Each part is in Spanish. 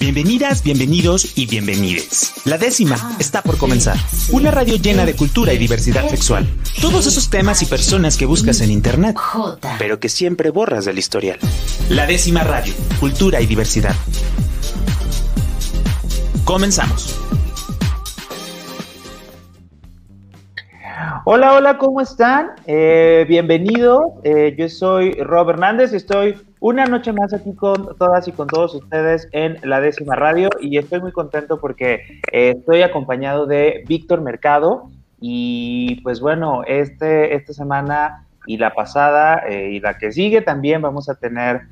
Bienvenidas, bienvenidos y bienvenides. La décima está por comenzar. Una radio llena de cultura y diversidad sexual. Todos esos temas y personas que buscas en internet, pero que siempre borras del historial. La décima radio, cultura y diversidad. Comenzamos. Hola, hola, ¿cómo están? Eh, bienvenidos. Eh, yo soy Rob Hernández y estoy una noche más aquí con todas y con todos ustedes en la décima radio y estoy muy contento porque eh, estoy acompañado de Víctor Mercado y pues bueno, este, esta semana y la pasada y la que sigue también vamos a tener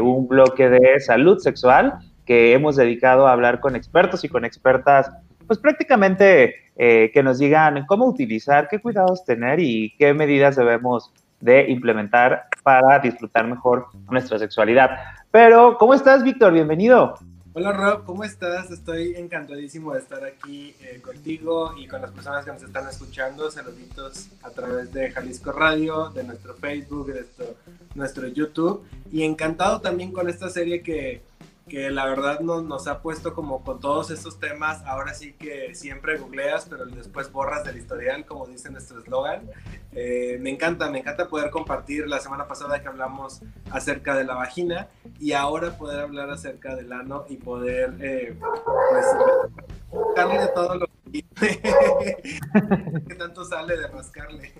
un bloque de salud sexual que hemos dedicado a hablar con expertos y con expertas pues prácticamente eh, que nos digan cómo utilizar, qué cuidados tener y qué medidas debemos de implementar para disfrutar mejor nuestra sexualidad. Pero, ¿cómo estás, Víctor? Bienvenido. Hola Rob, ¿cómo estás? Estoy encantadísimo de estar aquí eh, contigo y con las personas que nos están escuchando. Saluditos a través de Jalisco Radio, de nuestro Facebook, de nuestro, nuestro YouTube. Y encantado también con esta serie que, que la verdad nos, ha puesto como con todos estos temas, ahora sí que siempre googleas, pero después borras del historial, como dice nuestro eslogan. Eh, me encanta, me encanta poder compartir la semana pasada que hablamos acerca de la vagina y ahora poder hablar acerca del ano y poder, eh, pues, darle de todo lo ¿Qué tanto sale de rascarle?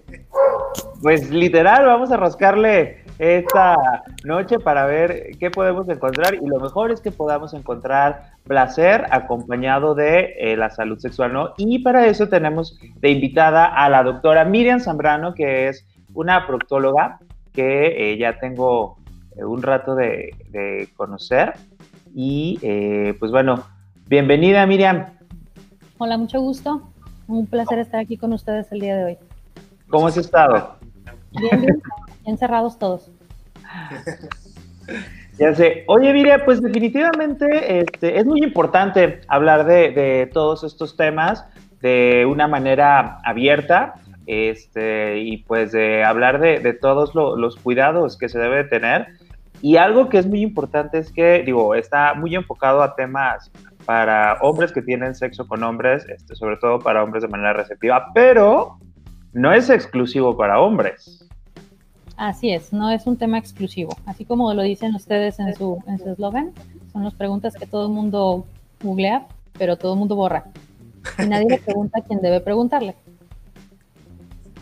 Pues literal, vamos a rascarle esta noche para ver qué podemos encontrar y lo mejor es que podamos encontrar placer acompañado de eh, la salud sexual, ¿no? Y para eso tenemos de invitada a la doctora Miriam Zambrano, que es una proctóloga que eh, ya tengo eh, un rato de, de conocer y pues bueno, bienvenida Miriam. Hola, mucho gusto. Un placer estar aquí con ustedes el día de hoy. ¿Cómo has estado? Bien, bien. Encerrados todos. Ya sé. Oye, Viria, pues definitivamente este, es muy importante hablar de, todos estos temas de una manera abierta este, y pues de hablar de, todos los cuidados que se debe tener. Y algo que es muy importante es que, digo, está muy enfocado a temas para hombres que tienen sexo con hombres, este, sobre todo para hombres de manera receptiva, pero no es exclusivo para hombres. Así es, no es un tema exclusivo. Así como lo dicen ustedes en su en su eslogan, son las preguntas que todo el mundo googlea, pero todo el mundo borra. Y nadie le pregunta a quien debe preguntarle.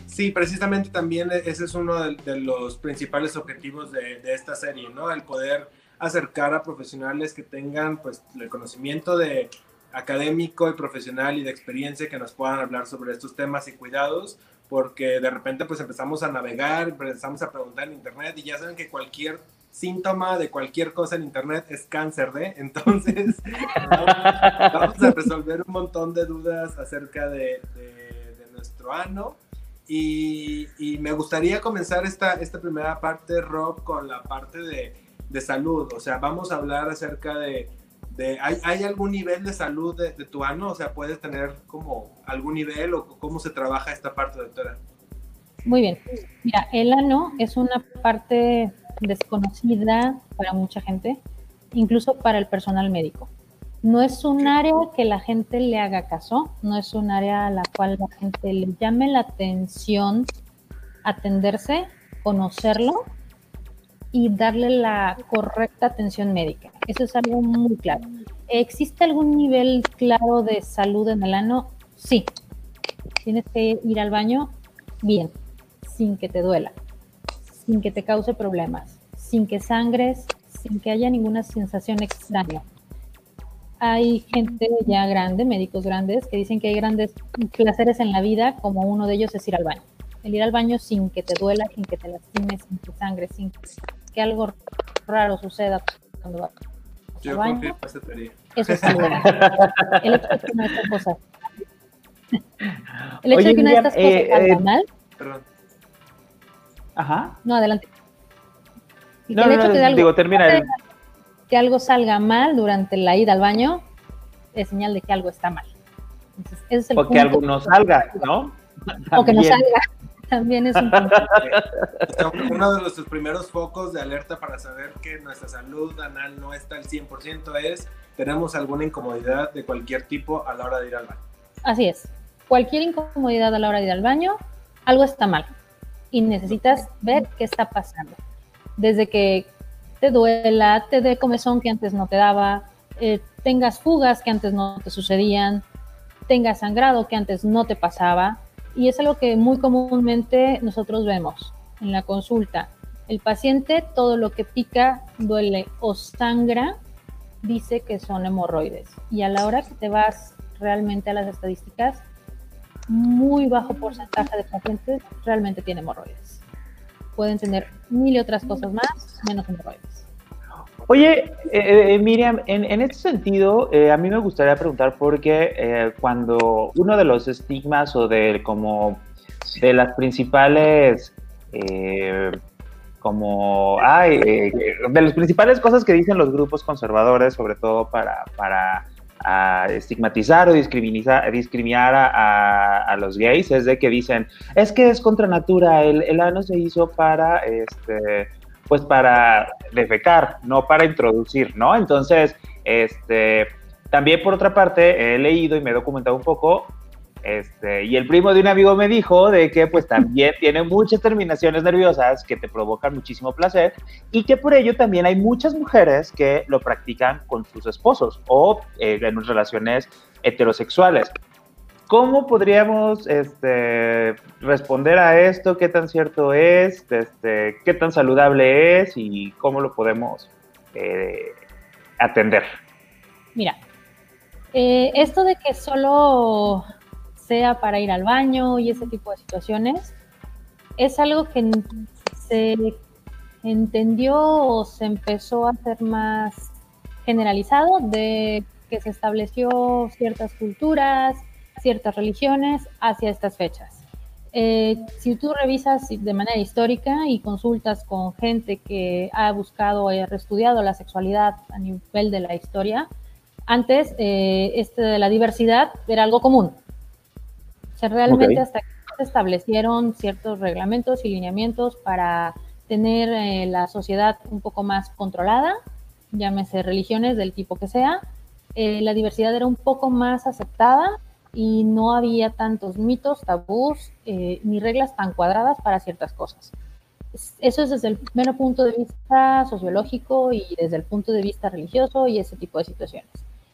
Sí, precisamente también ese es uno de, los principales objetivos de, de, esta serie, ¿no? El poder acercar a profesionales que tengan pues el conocimiento de académico y profesional y de experiencia que nos puedan hablar sobre estos temas y cuidados, porque de repente pues empezamos a navegar, empezamos a preguntar en internet y ya saben que cualquier síntoma de cualquier cosa en internet es cáncer de, entonces vamos, a resolver un montón de dudas acerca de, nuestro ano. Y, y, me gustaría comenzar esta, esta primera parte, Rob, con la parte de de salud, o sea, vamos a hablar acerca de, de ¿hay, algún nivel de salud de, tu ano? O sea, ¿puedes tener como algún nivel o cómo se trabaja esta parte, doctora? Muy bien. Mira, el ano es una parte desconocida para mucha gente, incluso para el personal médico. No es un área que la gente le haga caso, no es un área a la cual la gente le llame la atención atenderse, conocerlo y darle la correcta atención médica. Eso es algo muy claro. ¿Existe algún nivel claro de salud en el ano? Sí. Tienes que ir al baño bien, sin que te duela, sin que te cause problemas, sin que sangres, sin que haya ninguna sensación extraña. Hay gente ya grande, médicos grandes, que dicen que hay grandes placeres en la vida, como uno de ellos es ir al baño. El ir al baño sin que te duela, sin que te lastimes, sin que sangre, sin que algo raro suceda cuando vas Yo baño, esa teoría. Eso es algo. El hecho de que una de estas cosas. El hecho de que una de estas cosas eh, salga eh, mal. Perdón. Ajá. No, adelante. no, el hecho no, de algo, digo, termina el... que algo salga mal durante la ida al baño es señal de que algo está mal. Entonces, ese es el o que algo no salga, ¿no? O que no salga. También es un Uno de nuestros primeros focos de alerta para saber que nuestra salud anal no está al 100% es tenemos alguna incomodidad de cualquier tipo a la hora de ir al baño. Así es. Cualquier incomodidad a la hora de ir al baño, algo está mal y necesitas ver qué está pasando. Desde que te duela, te dé comezón que antes no te daba, eh, tengas fugas que antes no te sucedían, tengas sangrado que antes no te pasaba. Y es algo que muy comúnmente nosotros vemos en la consulta. El paciente todo lo que pica, duele o sangra, dice que son hemorroides. Y a la hora que te vas realmente a las estadísticas, muy bajo porcentaje de pacientes realmente tienen hemorroides. Pueden tener mil y otras cosas más, menos hemorroides. Oye, eh, eh, Miriam, en, en, este sentido, eh, a mí me gustaría preguntar porque cuando uno de los estigmas o de como de las principales como ay, de las principales cosas que dicen los grupos conservadores, sobre todo para, para estigmatizar o discriminar, discriminar a, a, los gays, es de que dicen, es que es contra natura, el, el ano se hizo para este pues para defecar, no para introducir, ¿no? Entonces, este, también por otra parte, he leído y me he documentado un poco, este, y el primo de un amigo me dijo de que pues también tiene muchas terminaciones nerviosas que te provocan muchísimo placer y que por ello también hay muchas mujeres que lo practican con sus esposos o eh, en relaciones heterosexuales. ¿Cómo podríamos este, responder a esto? ¿Qué tan cierto es? Este, ¿Qué tan saludable es? ¿Y cómo lo podemos eh, atender? Mira, eh, esto de que solo sea para ir al baño y ese tipo de situaciones, es algo que se entendió o se empezó a hacer más generalizado de que se estableció ciertas culturas, ciertas religiones hacia estas fechas. Eh, si tú revisas de manera histórica y consultas con gente que ha buscado o ha estudiado la sexualidad a nivel de la historia, antes eh, este de la diversidad era algo común. O sea, realmente hasta que se establecieron ciertos reglamentos y lineamientos para tener eh, la sociedad un poco más controlada, llámese religiones del tipo que sea, la diversidad era un poco más aceptada y no había tantos mitos, tabús eh, ni reglas tan cuadradas para ciertas cosas. Eso es desde el mero punto de vista sociológico y desde el punto de vista religioso y ese tipo de situaciones.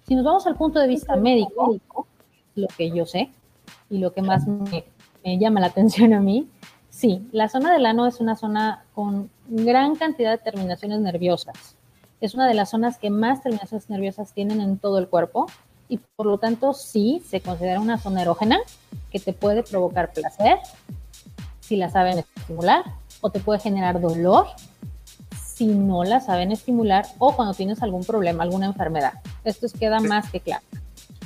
Si nos vamos al punto de vista médico, lo que yo sé y lo que más me, me llama la atención a mí, sí, la zona del ano es una zona con gran cantidad de terminaciones nerviosas. Es una de las zonas que más terminaciones nerviosas tienen en todo el cuerpo y por lo tanto sí se considera una zona erógena que te puede provocar placer si la saben estimular o te puede generar dolor si no la saben estimular o cuando tienes algún problema, alguna enfermedad. Esto es, queda más que claro.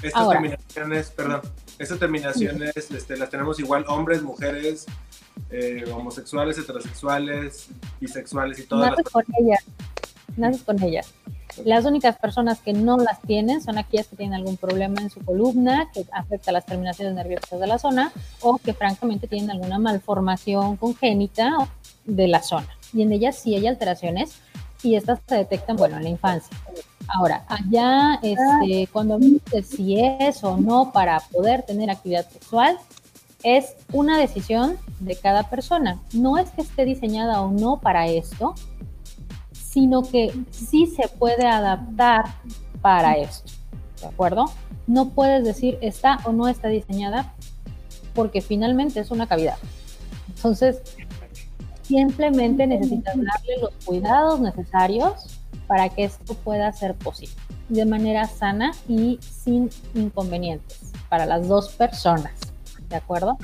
Estas terminaciones, perdón, estas terminaciones este, las tenemos igual hombres, mujeres, eh, homosexuales, heterosexuales, bisexuales y todas con ellas. Naces con ellas. Las únicas personas que no las tienen son aquellas que tienen algún problema en su columna que afecta las terminaciones nerviosas de la zona o que francamente tienen alguna malformación congénita de la zona. Y en ellas sí hay alteraciones y estas se detectan, bueno, en la infancia. Ahora, allá, este, cuando hablamos de si es o no para poder tener actividad sexual, es una decisión de cada persona. No es que esté diseñada o no para esto, sino que sí se puede adaptar para esto, ¿de acuerdo? No puedes decir está o no está diseñada porque finalmente es una cavidad. Entonces, simplemente necesitas darle los cuidados necesarios para que esto pueda ser posible de manera sana y sin inconvenientes para las dos personas, ¿de acuerdo?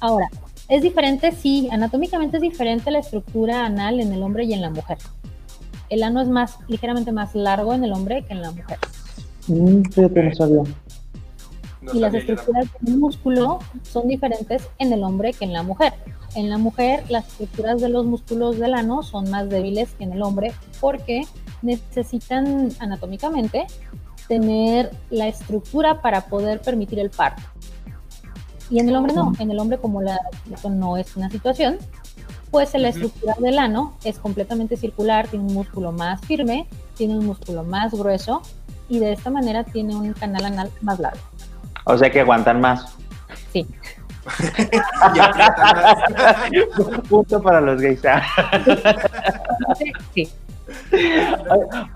Ahora, es diferente, sí, anatómicamente es diferente la estructura anal en el hombre y en la mujer el ano es más, ligeramente más largo en el hombre que en la mujer. Mm, y las estructuras del músculo son diferentes en el hombre que en la mujer. En la mujer, las estructuras de los músculos del ano son más débiles que en el hombre porque necesitan anatómicamente tener la estructura para poder permitir el parto. Y en el hombre no, en el hombre como la, no es una situación, pues la estructura del ano es completamente circular, tiene un músculo más firme, tiene un músculo más grueso y de esta manera tiene un canal anal más largo. O sea que aguantan más. Sí. Punto para los gays. sí.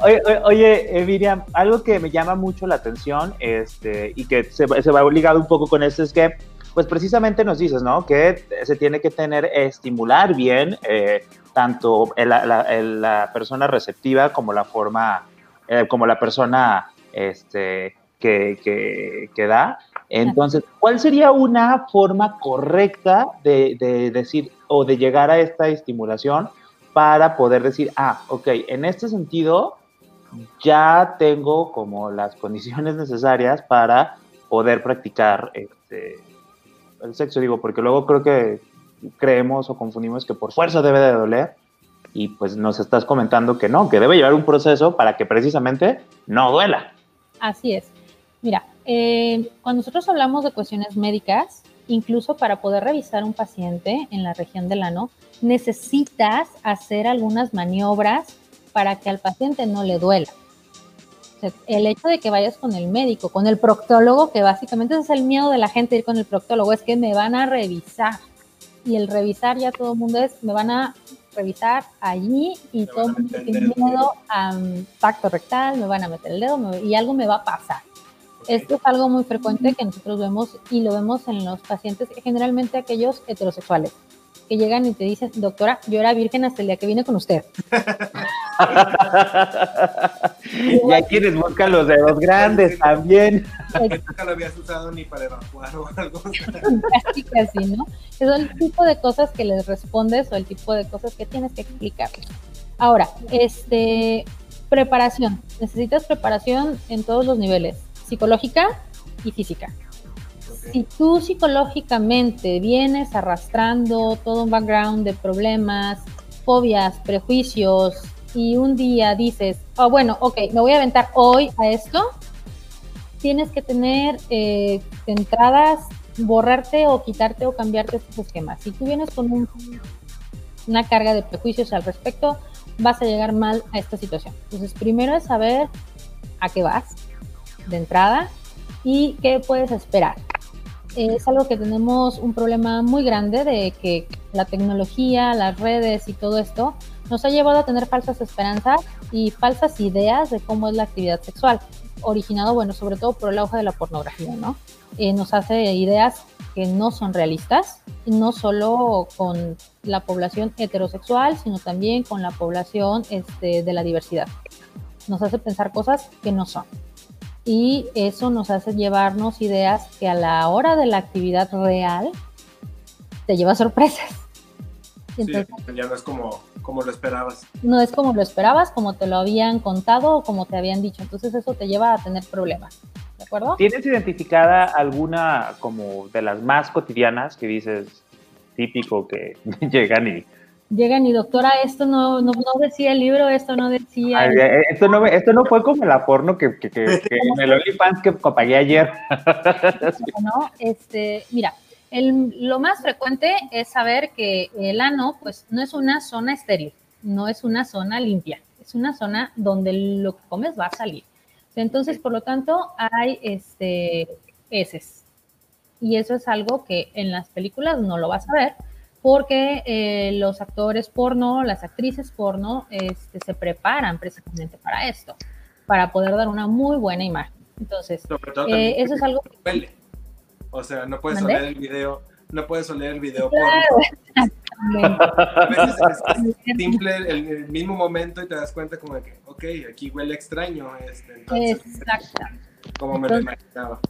Oye, oye, eh, Miriam, algo que me llama mucho la atención este, y que se, se va ligado un poco con esto es que, pues precisamente nos dices, ¿no? Que se tiene que tener, estimular bien eh, tanto la, persona receptiva como la forma, eh, como la persona este, que, da. Entonces, ¿cuál sería una forma correcta de, de decir o de llegar a esta estimulación? para poder decir, ah, ok, en este sentido ya tengo como las condiciones necesarias para poder practicar este, el sexo, digo, porque luego creo que creemos o confundimos que por fuerza debe de doler y pues nos estás comentando que no, que debe llevar un proceso para que precisamente no duela. Así es. Mira, eh, cuando nosotros hablamos de cuestiones médicas, incluso para poder revisar un paciente en la región del ano, necesitas hacer algunas maniobras para que al paciente no le duela. El hecho de que vayas con el médico, con el proctólogo, que básicamente es el miedo de la gente ir con el proctólogo, es que me van a revisar. Y el revisar ya todo el mundo es, me van a revisar allí y todo el mundo tiene miedo a tacto rectal, me van a meter el dedo y algo me va a pasar. Esto es algo muy frecuente que nosotros vemos y lo vemos en los pacientes, generalmente aquellos heterosexuales que llegan y te dicen, doctora, yo era virgen hasta el día que vine con usted. y hay quienes buscan los dedos grandes también. Nunca lo habías usado ni para evacuar o algo. Casi, casi, ¿no? Es el tipo de cosas que les respondes o el tipo de cosas que tienes que explicarles. Ahora, este, preparación. Necesitas preparación en todos los niveles, psicológica y física si tú psicológicamente vienes arrastrando todo un background de problemas, fobias, prejuicios, y un día dices, oh, bueno, ok, me voy a aventar hoy a esto, tienes que tener eh, entradas, borrarte o quitarte o cambiarte estos esquemas. Si tú vienes con una carga de prejuicios al respecto, vas a llegar mal a esta situación. Entonces, primero es saber a qué vas de entrada y qué puedes esperar es algo que tenemos un problema muy grande de que la tecnología, las redes y todo esto nos ha llevado a tener falsas esperanzas y falsas ideas de cómo es la actividad sexual, originado, bueno, sobre todo por el auge de la pornografía, ¿no? Eh, nos hace ideas que no son realistas, no solo con la población heterosexual, sino también con la población este, de la diversidad. Nos hace pensar cosas que no son y eso nos hace llevarnos ideas que a la hora de la actividad real te lleva sorpresas. sí, ya no es como, como lo esperabas. No es como lo esperabas, como te lo habían contado o como te habían dicho. Entonces eso te lleva a tener problemas. ¿De acuerdo? ¿Tienes identificada alguna como de las más cotidianas que dices típico que llegan y llegan y doctora, esto no, no, decía el libro, esto no decía... Eh, esto, no, esto no fue como la porno que, que, que, que en el OnlyFans que pagué ayer. no, este, mira, el, lo más frecuente es saber que el ano, pues, no es una zona estéril, no es una zona limpia, es una zona donde lo que comes va a salir. Entonces, por lo tanto, hay este, heces. Y eso es algo que en las películas no lo vas a ver, porque eh, los actores porno, las actrices porno, este, se preparan precisamente para esto, para poder dar una muy buena imagen. Entonces, eh, eso es algo que... O sea, no puedes oler el video, no puedes oler el video porno. Veces es, simple el, mismo momento y te das cuenta como de que, ok, aquí huele extraño. Este, Exacto. Como me lo imaginaba.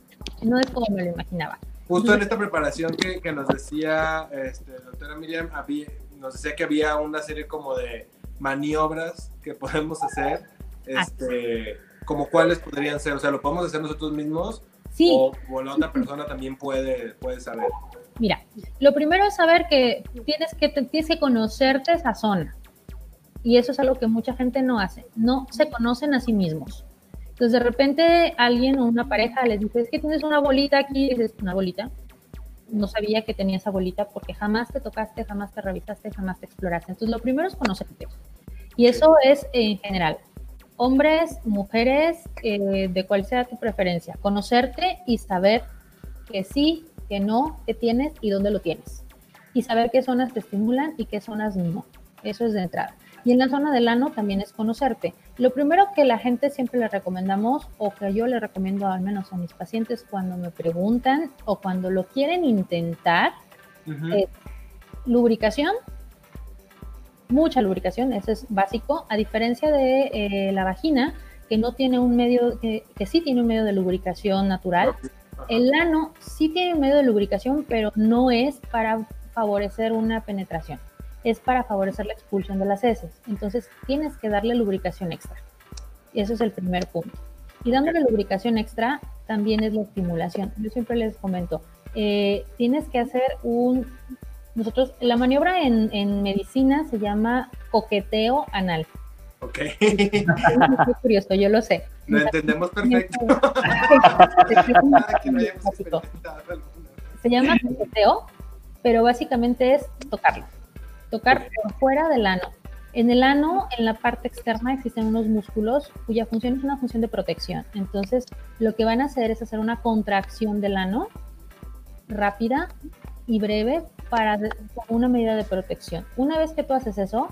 No es como me lo imaginaba. Justo en esta preparación que, que nos decía este, doctora Miriam, había, nos decía que había una serie como de maniobras que podemos hacer, este, como cuáles podrían ser, o sea, lo podemos hacer nosotros mismos sí. o, o, la otra persona también puede, puede saber. Mira, lo primero es saber que tienes que, tienes que conocerte esa zona. Y eso es algo que mucha gente no hace. No se conocen a sí mismos. Entonces, de repente, alguien o una pareja les dice, es que tienes una bolita aquí, y dices, una bolita. No sabía que tenía esa bolita porque jamás te tocaste, jamás te revisaste, jamás te exploraste. Entonces, lo primero es conocerte. Y eso es en general. Hombres, mujeres, eh, de cual sea tu preferencia, conocerte y saber que sí, que no, que tienes y dónde lo tienes. Y saber qué zonas te estimulan y qué zonas no. Eso es de entrada. Y en la zona del ano también es conocerte. Lo primero que la gente siempre le recomendamos, o que yo le recomiendo al menos a mis pacientes cuando me preguntan o cuando lo quieren intentar, es lubricación, mucha lubricación, eso es básico, a diferencia de eh, la vagina, que no tiene un medio, que, que, sí tiene un medio de lubricación natural. El ano sí tiene un medio de lubricación, pero no es para favorecer una penetración es para favorecer la expulsión de las heces. Entonces tienes que darle lubricación extra. Y eso es el primer punto. Y dándole lubricación extra también es la estimulación. Yo siempre les comento, eh, tienes que hacer un... Nosotros, la maniobra en, medicina se llama coqueteo anal. Ok. Es muy curioso, yo lo sé. Lo entendemos perfecto. se llama coqueteo, pero básicamente es tocarlo tocar por fuera del ano. En el ano, en la parte externa, existen unos músculos cuya función es una función de protección. Entonces, lo que van a hacer es hacer una contracción del ano rápida y breve para una medida de protección. Una vez que tú haces eso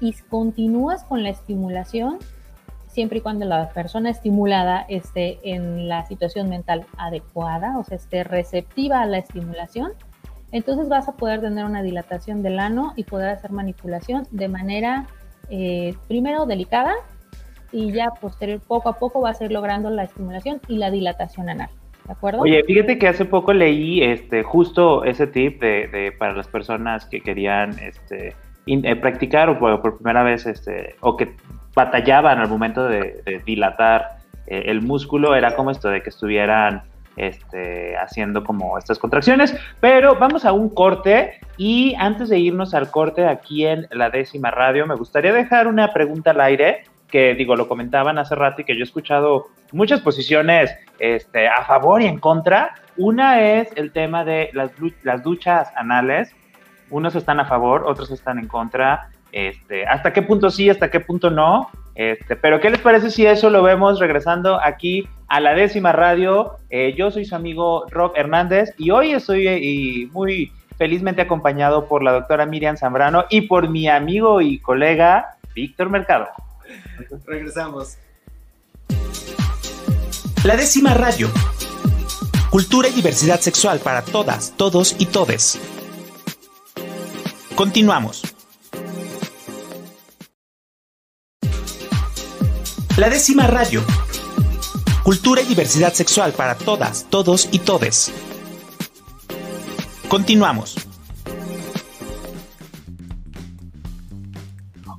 y continúas con la estimulación, siempre y cuando la persona estimulada esté en la situación mental adecuada, o sea, esté receptiva a la estimulación, entonces vas a poder tener una dilatación del ano y poder hacer manipulación de manera, eh, primero, delicada y ya posterior, poco a poco vas a ir logrando la estimulación y la dilatación anal. Oye, fíjate que hace poco leí este, justo ese tip de, para las personas que querían este, eh, practicar o por, primera vez este, o que batallaban al momento de, dilatar eh, el músculo, era como esto de que estuvieran este, haciendo como estas contracciones. Pero vamos a un corte y antes de irnos al corte aquí en la décima radio, me gustaría dejar una pregunta al aire que digo, lo comentaban hace rato y que yo he escuchado muchas posiciones este, a favor y en contra. Una es el tema de las, las duchas anales. Unos están a favor, otros están en contra. Este, hasta qué punto sí, hasta qué punto no. Este, pero ¿qué les parece si eso lo vemos regresando aquí a la décima radio? Eh, yo soy su amigo Rob Hernández y hoy estoy eh, muy felizmente acompañado por la doctora Miriam Zambrano y por mi amigo y colega Víctor Mercado. Regresamos. La décima radio. Cultura y diversidad sexual para todas, todos y todes. Continuamos. La décima radio. Cultura y diversidad sexual para todas, todos y todes. Continuamos.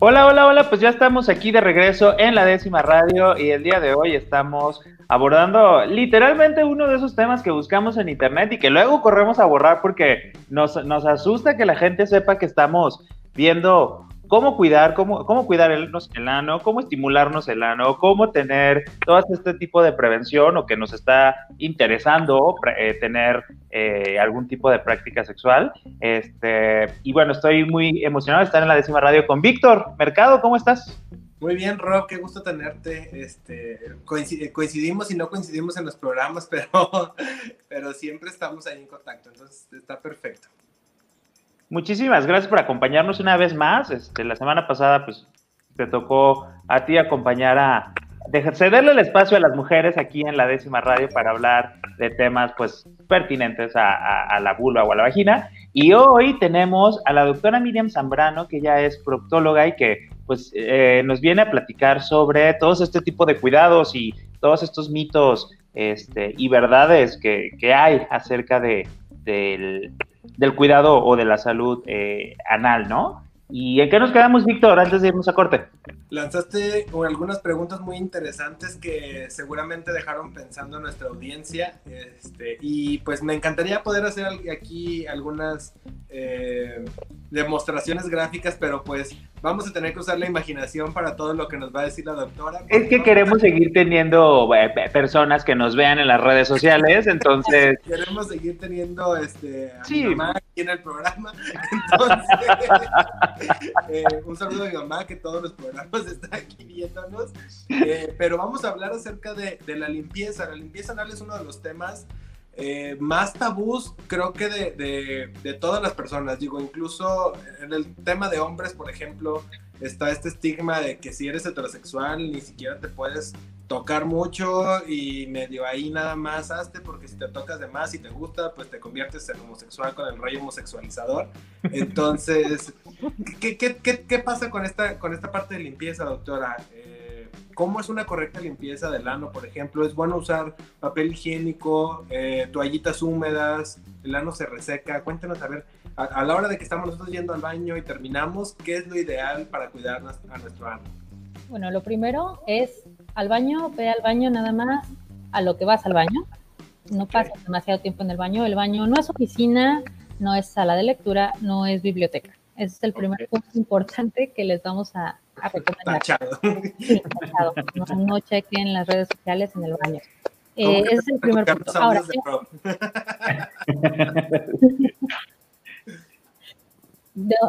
Hola, hola, hola, pues ya estamos aquí de regreso en la décima radio y el día de hoy estamos abordando literalmente uno de esos temas que buscamos en internet y que luego corremos a borrar porque nos, nos asusta que la gente sepa que estamos viendo cómo cuidar, cómo, cómo cuidar el, el ano, cómo estimularnos el ano, cómo tener todo este tipo de prevención o que nos está interesando eh, tener eh, algún tipo de práctica sexual. Este, y bueno, estoy muy emocionado de estar en la décima radio con Víctor Mercado, ¿cómo estás? Muy bien, Rob, qué gusto tenerte. Este, coincidimos y no coincidimos en los programas, pero, pero siempre estamos ahí en contacto, entonces está perfecto. Muchísimas gracias por acompañarnos una vez más. Este, la semana pasada, pues, te tocó a ti acompañar a cederle el espacio a las mujeres aquí en la décima radio para hablar de temas, pues, pertinentes a, la vulva o a la vagina. Y hoy tenemos a la doctora Miriam Zambrano, que ya es proctóloga y que, pues, eh, nos viene a platicar sobre todos este tipo de cuidados y todos estos mitos este, y verdades que, que hay acerca de, del, del cuidado o de la salud eh, anal, ¿no? ¿Y en qué nos quedamos, Víctor, antes de irnos a corte? Lanzaste algunas preguntas muy interesantes que seguramente dejaron pensando a nuestra audiencia. Este, y pues me encantaría poder hacer aquí algunas eh, demostraciones gráficas, pero pues vamos a tener que usar la imaginación para todo lo que nos va a decir la doctora. Es que queremos seguir teniendo eh, personas que nos vean en las redes sociales, entonces... queremos seguir teniendo este, a mi mamá aquí en el programa. Entonces, eh, un saludo a mi mamá que todos los programas están aquí viéndonos. Eh, pero vamos a hablar acerca de, de la limpieza. La limpieza anal es uno de los temas eh, más tabús creo que de, de, todas las personas. Digo, incluso en el tema de hombres, por ejemplo, está este estigma de que si eres heterosexual ni siquiera te puedes tocar mucho y medio ahí nada más hazte porque si te tocas de más y te gusta, pues te conviertes en homosexual con el rollo homosexualizador. Entonces, ¿qué, qué, qué, qué pasa con esta, con esta parte de limpieza, doctora? ¿Cómo es una correcta limpieza del ano, por ejemplo? ¿Es bueno usar papel higiénico, eh, toallitas húmedas, el ano se reseca? Cuéntenos, a ver, a, la hora de que estamos nosotros yendo al baño y terminamos, ¿qué es lo ideal para cuidar a nuestro ano? Bueno, lo primero es al baño, ve al baño nada más a lo que vas al baño. No pases demasiado tiempo en el baño. El baño no es oficina, no es sala de lectura, no es biblioteca. Ese es el primer punto importante que les vamos a, a recomendar. No, chequen las redes sociales en el baño. Eh, ese es el primer punto. Ahora,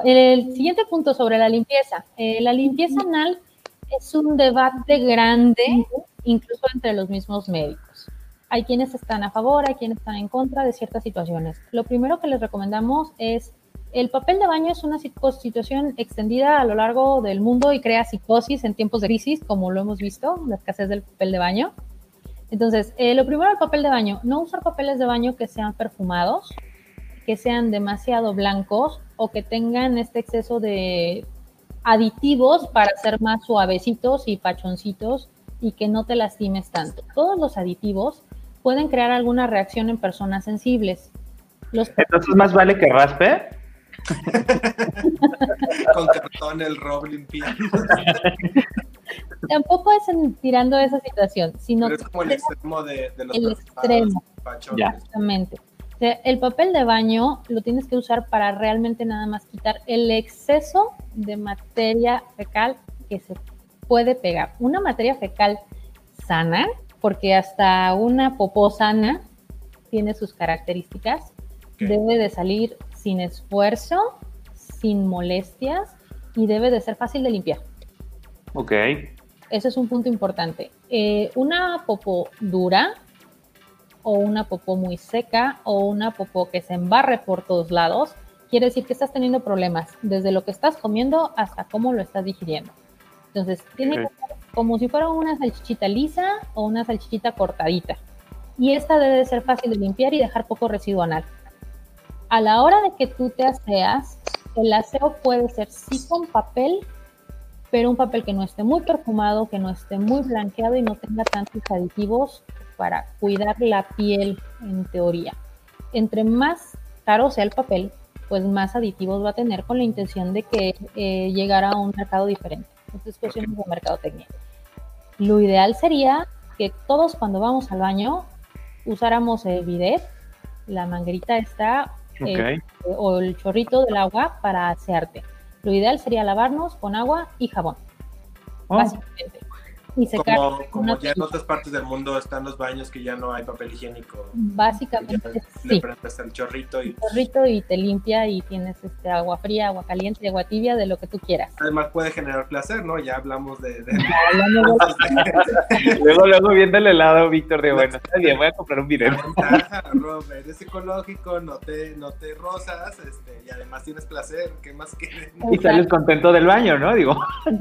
el siguiente punto sobre la limpieza. Eh, la limpieza anal es un debate grande, incluso entre los mismos médicos. Hay quienes están a favor, hay quienes están en contra de ciertas situaciones. Lo primero que les recomendamos es el papel de baño es una situación extendida a lo largo del mundo y crea psicosis en tiempos de crisis, como lo hemos visto, la escasez del papel de baño. Entonces, eh, lo primero el papel de baño, no usar papeles de baño que sean perfumados, que sean demasiado blancos o que tengan este exceso de aditivos para ser más suavecitos y pachoncitos y que no te lastimes tanto. Todos los aditivos pueden crear alguna reacción en personas sensibles. Entonces, más vale que raspe. Con cartón el rob limpiando. Tampoco es tirando esa situación, sino es como el extremo de, los El extremo. Exactamente. el papel de baño lo tienes que usar para realmente nada más quitar el exceso de materia fecal que se puede pegar. Una materia fecal sana, porque hasta una popó sana tiene sus características, debe de salir sin esfuerzo, sin molestias y debe de ser fácil de limpiar. Ok. Ese es un punto importante. Eh, una popó dura o una popó muy seca o una popó que se embarre por todos lados, quiere decir que estás teniendo problemas desde lo que estás comiendo hasta cómo lo estás digiriendo. Entonces, tiene que ser como si fuera una salchichita lisa o una salchichita cortadita. Y esta debe de ser fácil de limpiar y dejar poco residuo anal a la hora de que tú te aseas, el aseo puede ser sí con papel, pero un papel que no esté muy perfumado, que no esté muy blanqueado y no tenga tantos aditivos para cuidar la piel en teoría. Entre más caro sea el papel, pues más aditivos va a tener con la intención de que eh, llegara a un mercado diferente. Entonces, cuestiones de mercadotecnia. Lo ideal sería que todos cuando vamos al baño usáramos el bidet, la manguerita está eh, o el chorrito del agua para asearte. Lo ideal sería lavarnos con agua y jabón, oh. básicamente y como, como ya en otras partes del mundo están los baños que ya no hay papel higiénico. Básicamente sí. Le prendes el chorrito y... chorrito y te limpia y tienes este agua fría, agua caliente, agua tibia, de lo que tú quieras. Además puede generar placer, ¿no? Ya hablamos de... luego, luego viendo el helado, Víctor, de bueno, está bien, voy a comprar un video. Robert, es ecológico, no te, no te rozas este, y además tienes placer, ¿qué más quieres? Y sales contento del baño, ¿no? Digo.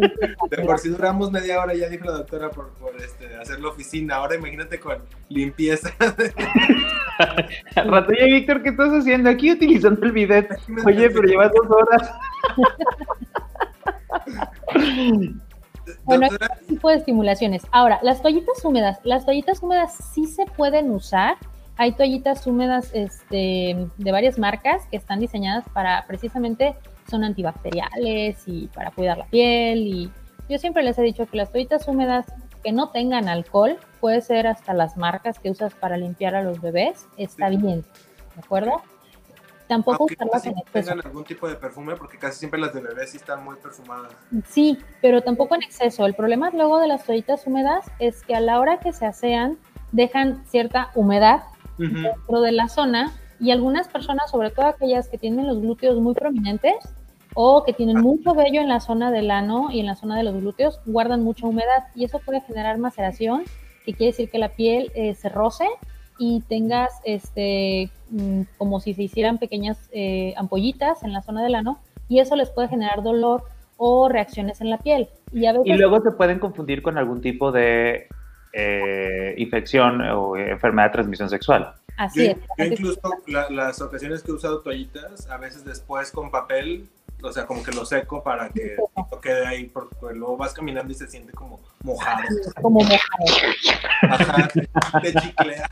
De por si duramos media hora, ya dijo doctora por, este, hacer la oficina. Ahora imagínate con limpieza. Al rato, oye, Víctor, ¿qué estás haciendo aquí utilizando el bidet? Oye, pero llevas dos horas. bueno, hay tipo de estimulaciones. Ahora, las toallitas húmedas. Las toallitas húmedas sí se pueden usar. Hay toallitas húmedas este, de varias marcas que están diseñadas para precisamente son antibacteriales y para cuidar la piel y yo siempre les he dicho que las toallitas húmedas que no tengan alcohol, puede ser hasta las marcas que usas para limpiar a los bebés, está bien, ¿de acuerdo? Tampoco Aunque usarlas en exceso. tengan algún tipo de perfume, porque casi siempre las de bebés sí están muy perfumadas. Sí, pero tampoco en exceso. El problema luego de las toallitas húmedas es que a la hora que se asean dejan cierta humedad dentro de la zona y algunas personas, sobre todo aquellas que tienen los glúteos muy prominentes o que tienen mucho vello en la zona del ano y en la zona de los glúteos, guardan mucha humedad y eso puede generar maceración, que quiere decir que la piel eh, se roce y tengas este mm, como si se hicieran pequeñas eh, ampollitas en la zona del ano y eso les puede generar dolor o reacciones en la piel. Y a veces Y luego se pueden confundir con algún tipo de eh, infección o enfermedad de transmisión sexual. así Yo, es. yo incluso la- las ocasiones que he usado toallitas, a veces después con papel, o sea, como que lo seco para que no quede ahí, porque luego vas caminando y se siente como mojado. como mojado. Ajá, te chiclea.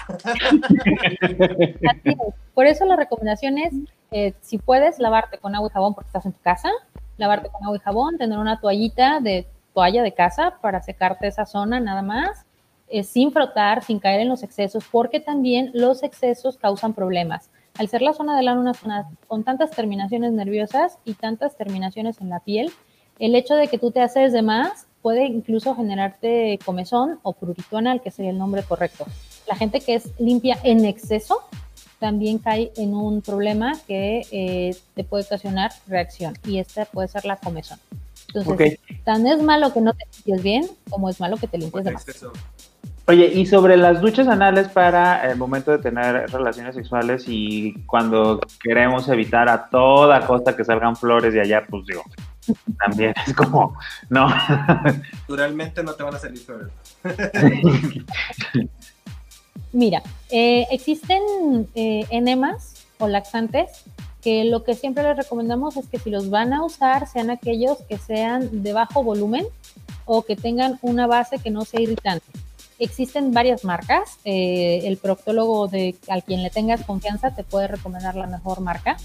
Por eso la recomendación es, eh, si puedes, lavarte con agua y jabón porque estás en tu casa, lavarte con agua y jabón, tener una toallita de toalla de casa para secarte esa zona nada más, eh, sin frotar, sin caer en los excesos, porque también los excesos causan problemas. Al ser la zona del ano una zona con tantas terminaciones nerviosas y tantas terminaciones en la piel, el hecho de que tú te haces de más puede incluso generarte comezón o prurito anal, que sería el nombre correcto. La gente que es limpia en exceso también cae en un problema que eh, te puede ocasionar reacción y esta puede ser la comezón. Entonces, tan es malo que no te limpies bien como es malo que te limpies de más. Oye, y sobre las duchas anales para el momento de tener relaciones sexuales y cuando queremos evitar a toda costa que salgan flores de allá, pues digo, también es como, no. Naturalmente no te van a salir flores. Mira, eh, existen eh, enemas o laxantes que lo que siempre les recomendamos es que si los van a usar sean aquellos que sean de bajo volumen o que tengan una base que no sea irritante. Existen varias marcas, eh, el proctólogo de al quien le tengas confianza te puede recomendar la mejor marca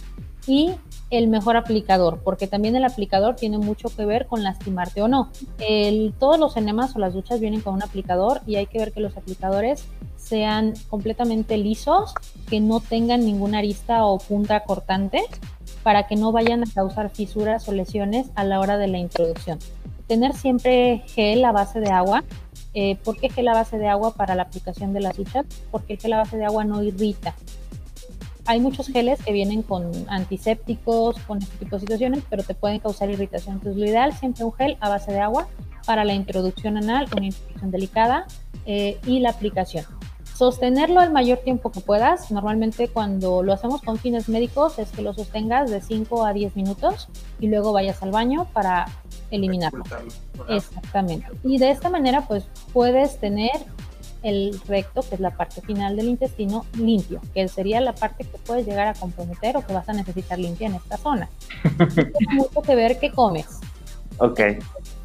y el mejor aplicador, porque también el aplicador tiene mucho que ver con lastimarte o no. Todos los enemas o las duchas vienen con un aplicador y hay que ver que los aplicadores sean completamente lisos, que no tengan ninguna arista o punta cortante para que no vayan a causar fisuras o lesiones a la hora de la introducción. Tener siempre gel a base de agua. Eh, ¿Por qué gel a base de agua para la aplicación de las duchas? Porque el gel a base de agua no irrita. Hay muchos geles que vienen con antisépticos, con este tipo de situaciones, pero te pueden causar irritación. Entonces, siempre un gel a base de agua para la introducción anal, una introducción delicada eh, y la aplicación. Sostenerlo el mayor tiempo que puedas. Normalmente cuando lo hacemos con fines médicos es que lo sostengas de 5 a 10 minutos y luego vayas al baño para eliminarlo. Exactamente. Y de esta manera pues puedes tener el recto, que es la parte final del intestino, limpio, que sería la parte que puedes llegar a comprometer o que vas a necesitar limpia en esta zona. Tiene mucho que ver qué comes. Ok.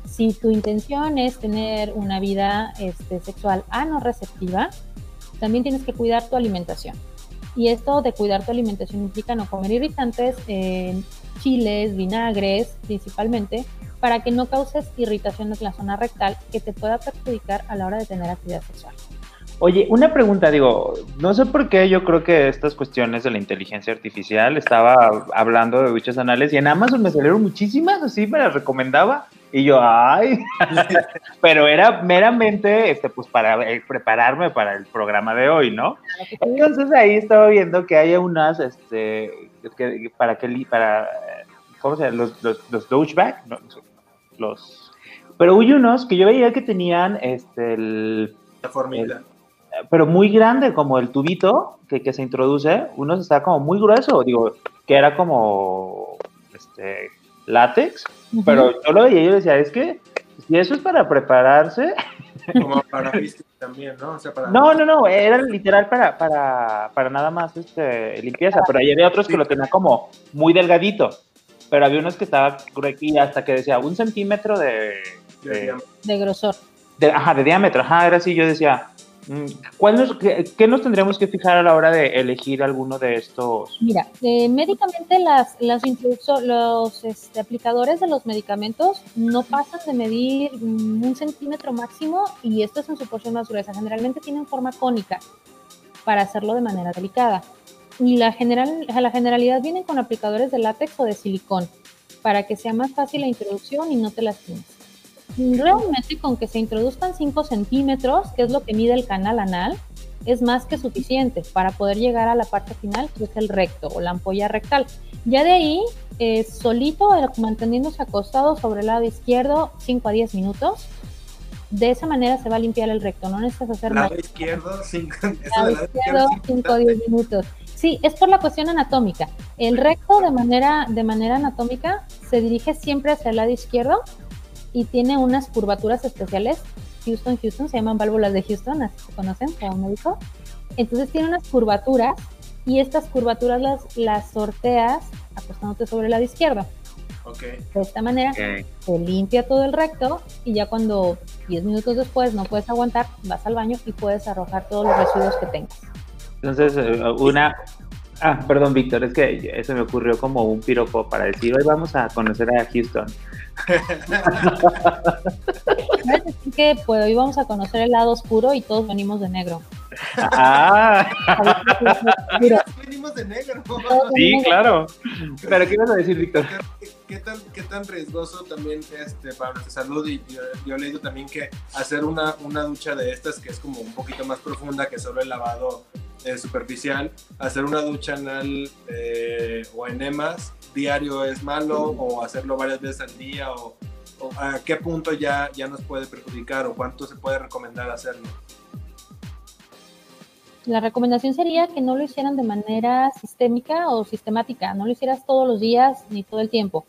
Si tu intención es tener una vida este, sexual ano receptiva, también tienes que cuidar tu alimentación. Y esto de cuidar tu alimentación implica no comer irritantes, eh, chiles, vinagres principalmente, para que no causes irritación en la zona rectal que te pueda perjudicar a la hora de tener actividad sexual. Oye, una pregunta, digo, no sé por qué yo creo que estas cuestiones de la inteligencia artificial, estaba hablando de duchas anales y en Amazon me salieron muchísimas, así me las recomendaba y yo, ay, pero era meramente, este, pues para eh, prepararme para el programa de hoy, ¿no? Entonces ahí estaba viendo que hay unas, este, que, para que, para, ¿cómo se llama? Los, los, los douchebag, los, pero hay unos que yo veía que tenían, este, La formita. Pero muy grande, como el tubito que, que se introduce, uno está como muy grueso, digo, que era como este látex, pero yo lo veía y yo decía, es que si eso es para prepararse, Como para también, ¿no? O sea, para... no, no, no, era literal para, para, para nada más este, limpieza, pero ahí había otros que lo tenían como muy delgadito, pero había unos que estaba y hasta que decía un centímetro de, de de-. De grosor. de, ajá, de diámetro, ajá, era así, yo decía, ¿cuál nos- qué, nos tendríamos que fijar a la hora de elegir alguno de estos? Mira, eh, médicamente las, las los este, aplicadores de los medicamentos no pasan de medir mm, un centímetro máximo y esto es en su porción más gruesa. Generalmente tienen forma cónica para hacerlo de manera delicada. y la, general, la generalidad vienen con aplicadores de látex o de silicón para que sea más fácil la introducción y no te lastimes. Realmente con que se introduzcan 5 centímetros, que es lo que mide el canal anal, es más que suficiente para poder llegar a la parte final, que es el recto o la ampolla rectal. Ya de ahí, eh, solito, eh, manteniéndose acostado sobre el lado izquierdo 5 a 10 minutos, de esa manera se va a limpiar el recto, no necesitas hacer lado Izquierdo, 5 a 10 minutos. Sí, es por la cuestión anatómica. El recto de manera, de manera anatómica se dirige siempre hacia el lado izquierdo y tiene unas curvaturas especiales. Houston, Houston, se llaman válvulas de Houston, así se conocen como médico. Entonces tiene unas curvaturas y estas curvaturas las, las sorteas acostándote sobre el lado izquierdo. De esta manera se limpia todo el recto y ya cuando 10 minutos después no puedes aguantar, vas al baño y puedes arrojar todos los residuos que tengas. Entonces, eh, una... Ah, perdón, Víctor, es que eso me ocurrió como un piropo para decir, hoy vamos a conocer a Houston. Que pues, hoy vamos a conocer el lado oscuro y todos venimos de negro. Ah, venimos de negro. Sí, claro. Pero ¿qué ibas a decir, Víctor? ¿Qué, tan, ¿Qué tan riesgoso también este, para nuestra salud? Y yo, he leído también que hacer una, una ducha de estas que es como un poquito más profunda que solo el lavado superficial, hacer una ducha anal eh, o enemas diario es malo o hacerlo varias veces al día o, a qué punto ya, ya nos puede perjudicar o cuánto se puede recomendar hacerlo. La recomendación sería que no lo hicieran de manera sistémica o sistemática, no lo hicieras todos los días ni todo el tiempo.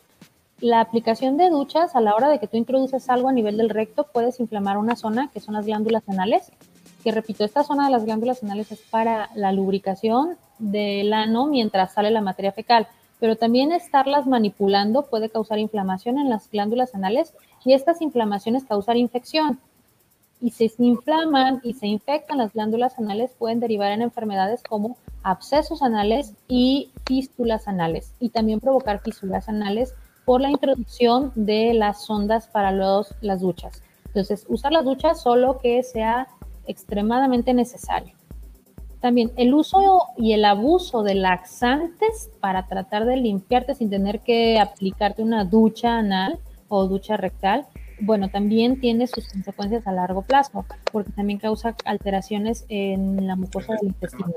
La aplicación de duchas a la hora de que tú introduces algo a nivel del recto puedes inflamar una zona que son las glándulas anales, que repito, esta zona de las glándulas anales es para la lubricación del ano mientras sale la materia fecal pero también estarlas manipulando puede causar inflamación en las glándulas anales y estas inflamaciones causar infección. Y si se inflaman y se infectan las glándulas anales, pueden derivar en enfermedades como abscesos anales y fístulas anales, y también provocar fístulas anales por la introducción de las sondas para los, las duchas. Entonces, usar las duchas solo que sea extremadamente necesario. También el uso y el abuso de laxantes para tratar de limpiarte sin tener que aplicarte una ducha anal o ducha rectal, bueno, también tiene sus consecuencias a largo plazo, porque también causa alteraciones en la mucosa del intestino.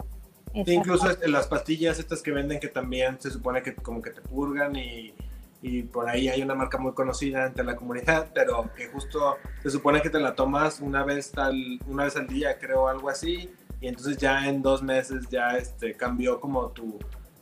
incluso este, las pastillas estas que venden que también se supone que como que te purgan y, y por ahí hay una marca muy conocida entre la comunidad, pero que justo se supone que te la tomas una vez, tal, una vez al día, creo, algo así, y entonces ya en dos meses ya este, cambió como tu,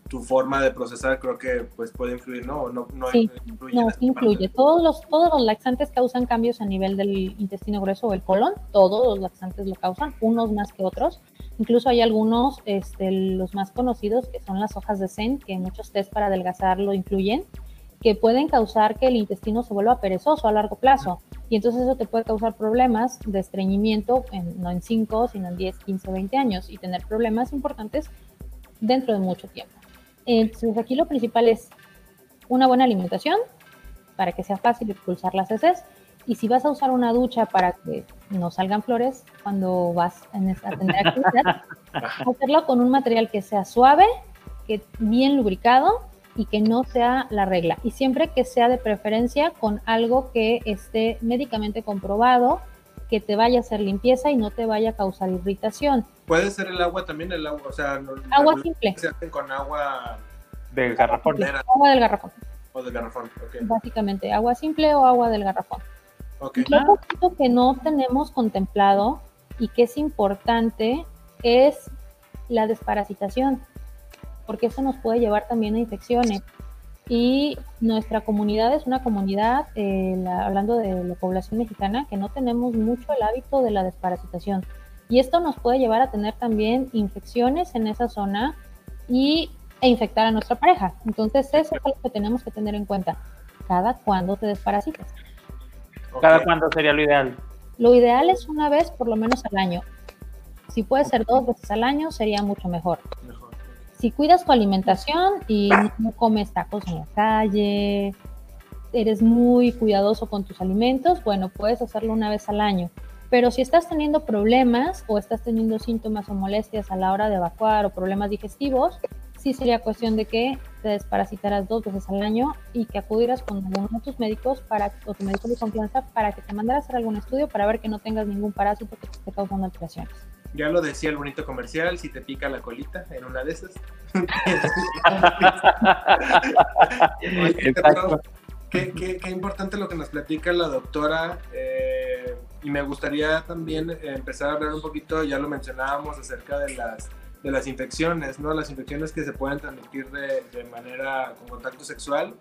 tu forma de procesar, creo que pues puede influir, ¿no? No, no sí, influye. No, influye. Todos los, todos los laxantes causan cambios a nivel del intestino grueso o el colon, todos los laxantes lo causan, unos más que otros. Incluso hay algunos, este, los más conocidos, que son las hojas de zen, que muchos test para adelgazar lo incluyen, que pueden causar que el intestino se vuelva perezoso a largo plazo. Y entonces eso te puede causar problemas de estreñimiento, no en 5, sino en 10, 15, 20 años, y tener problemas importantes dentro de mucho tiempo. Entonces aquí lo principal es una buena alimentación para que sea fácil expulsar las heces. Y si vas a usar una ducha para que no salgan flores cuando vas a tener actividad, hacerlo con un material que sea suave, que bien lubricado y que no sea la regla. Y siempre que sea de preferencia con algo que esté médicamente comprobado, que te vaya a hacer limpieza y no te vaya a causar irritación. Puede ser el agua también, el agua, o sea, agua simple. Se hacen con agua del garrafón. Agua del garrafón. O del garrafón, Básicamente, agua simple o agua del garrafón. Okay. Lo que no tenemos contemplado y que es importante es la desparasitación porque eso nos puede llevar también a infecciones. Y nuestra comunidad es una comunidad, eh, hablando de la población mexicana, que no tenemos mucho el hábito de la desparasitación. Y esto nos puede llevar a tener también infecciones en esa zona y, e infectar a nuestra pareja. Entonces, eso es lo que tenemos que tener en cuenta. Cada cuándo te desparasitas. ¿Cada cuándo sería lo ideal? Lo ideal es una vez por lo menos al año. Si puede ser dos veces al año, sería mucho mejor. mejor si cuidas tu alimentación y no comes tacos en la calle, eres muy cuidadoso con tus alimentos, bueno, puedes hacerlo una vez al año. Pero si estás teniendo problemas o estás teniendo síntomas o molestias a la hora de evacuar o problemas digestivos, sí sería cuestión de que te desparasitaras dos veces al año y que acudieras con uno de tus médicos para, o tu médico de confianza para que te mandara a hacer algún estudio para ver que no tengas ningún parásito que te esté causando alteraciones. Ya lo decía el bonito comercial, si te pica la colita en una de esas. qué, importante lo que nos platica la doctora. Eh, y me gustaría también empezar a hablar un poquito, ya lo mencionábamos, acerca de las de las infecciones, ¿no? Las infecciones que se pueden transmitir de, de manera con contacto sexual.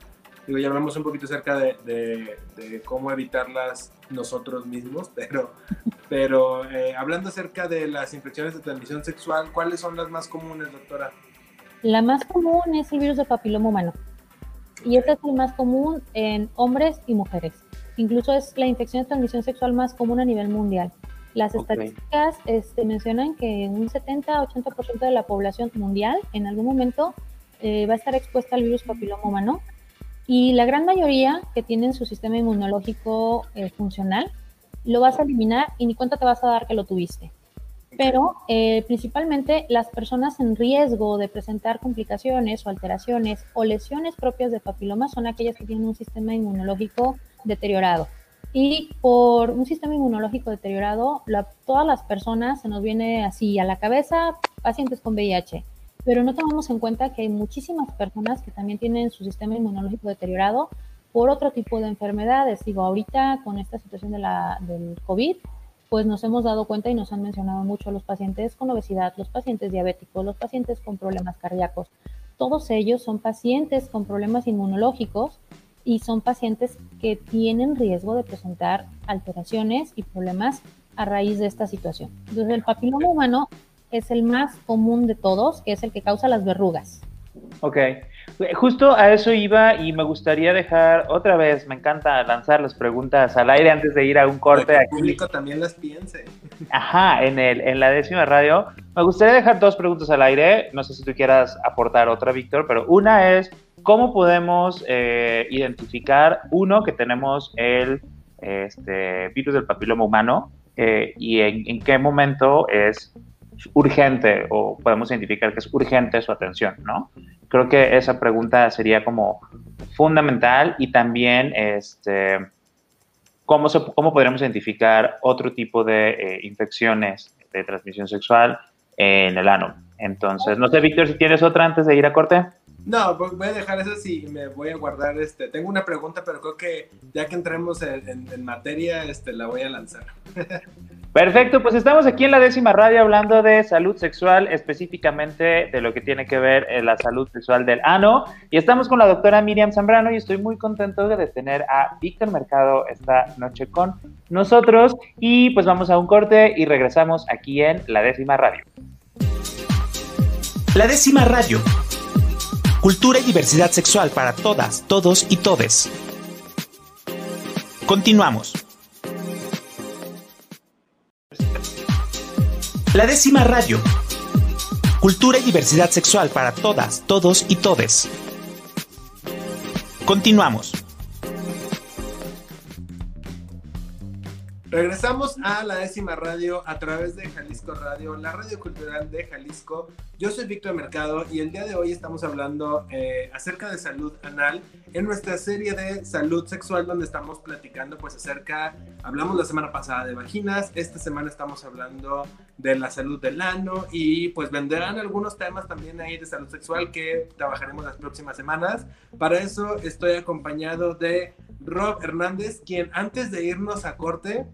Digo, ya hablamos un poquito acerca de, de, cómo evitarlas nosotros mismos, pero, pero eh, hablando acerca de las infecciones de transmisión sexual, ¿cuáles son las más comunes, doctora? La más común es el virus de papiloma humano. Y este es el más común en hombres y mujeres. Incluso es la infección de transmisión sexual más común a nivel mundial. Las estadísticas este, mencionan que un 70-80% de la población mundial en algún momento eh, va a estar expuesta al virus papiloma humano y la gran mayoría que tienen su sistema inmunológico eh, funcional lo vas a eliminar y ni cuenta te vas a dar que lo tuviste. Pero eh, principalmente las personas en riesgo de presentar complicaciones o alteraciones o lesiones propias de papiloma son aquellas que tienen un sistema inmunológico deteriorado. Y por un sistema inmunológico deteriorado, todas las personas se nos viene así a la cabeza pacientes con VIH, pero no tomamos en cuenta que hay muchísimas personas que también tienen su sistema inmunológico deteriorado por otro tipo de enfermedades. Digo, ahorita con esta situación de la, del COVID, pues nos hemos dado cuenta y nos han mencionado mucho los pacientes con obesidad, los pacientes diabéticos, los pacientes con problemas cardíacos. Todos ellos son pacientes con problemas inmunológicos y son pacientes que tienen riesgo de presentar alteraciones y problemas a raíz de esta situación. Entonces, el papiloma humano es el más común de todos, que es el que causa las verrugas. Ok, justo a eso iba y me gustaría dejar otra vez, me encanta lanzar las preguntas al aire antes de ir a un corte. Que el público también las piense. Ajá, en, el, en la décima radio. Me gustaría dejar dos preguntas al aire, no sé si tú quieras aportar otra, Víctor, pero una es, ¿Cómo podemos eh, identificar, uno, que tenemos el este, virus del papiloma humano eh, y en, qué momento es urgente o podemos identificar que es urgente su atención, ¿no? Creo que esa pregunta sería como fundamental y también este, ¿cómo, cómo podríamos identificar otro tipo de eh, infecciones de transmisión sexual en el ano. Entonces, no sé, Víctor, si tienes otra antes de ir a corte. No, voy a dejar eso sí, me voy a guardar este. Tengo una pregunta, pero creo que ya que entremos en, materia, este, la voy a lanzar. Perfecto, pues estamos aquí en la décima radio hablando de salud sexual, específicamente de lo que tiene que ver en la salud sexual del ano. Y estamos con la doctora Miriam Zambrano y estoy muy contento de tener a Víctor Mercado esta noche con nosotros. Y pues vamos a un corte y regresamos aquí en la décima radio. La décima radio Cultura y diversidad sexual para todas, todos y todes. Continuamos. La décima radio. Cultura y diversidad sexual para todas, todos y todes. Continuamos. Regresamos a la décima radio a través de Jalisco Radio, la radio cultural de Jalisco. Yo soy Víctor Mercado y el día de hoy estamos hablando eh, acerca de salud anal en nuestra serie de salud sexual donde estamos platicando pues acerca, hablamos la semana pasada de vaginas, esta semana estamos hablando de la salud del ano y pues vendrán algunos temas también ahí de salud sexual que trabajaremos las próximas semanas. Para eso estoy acompañado de Rob Hernández, quien antes de irnos a corte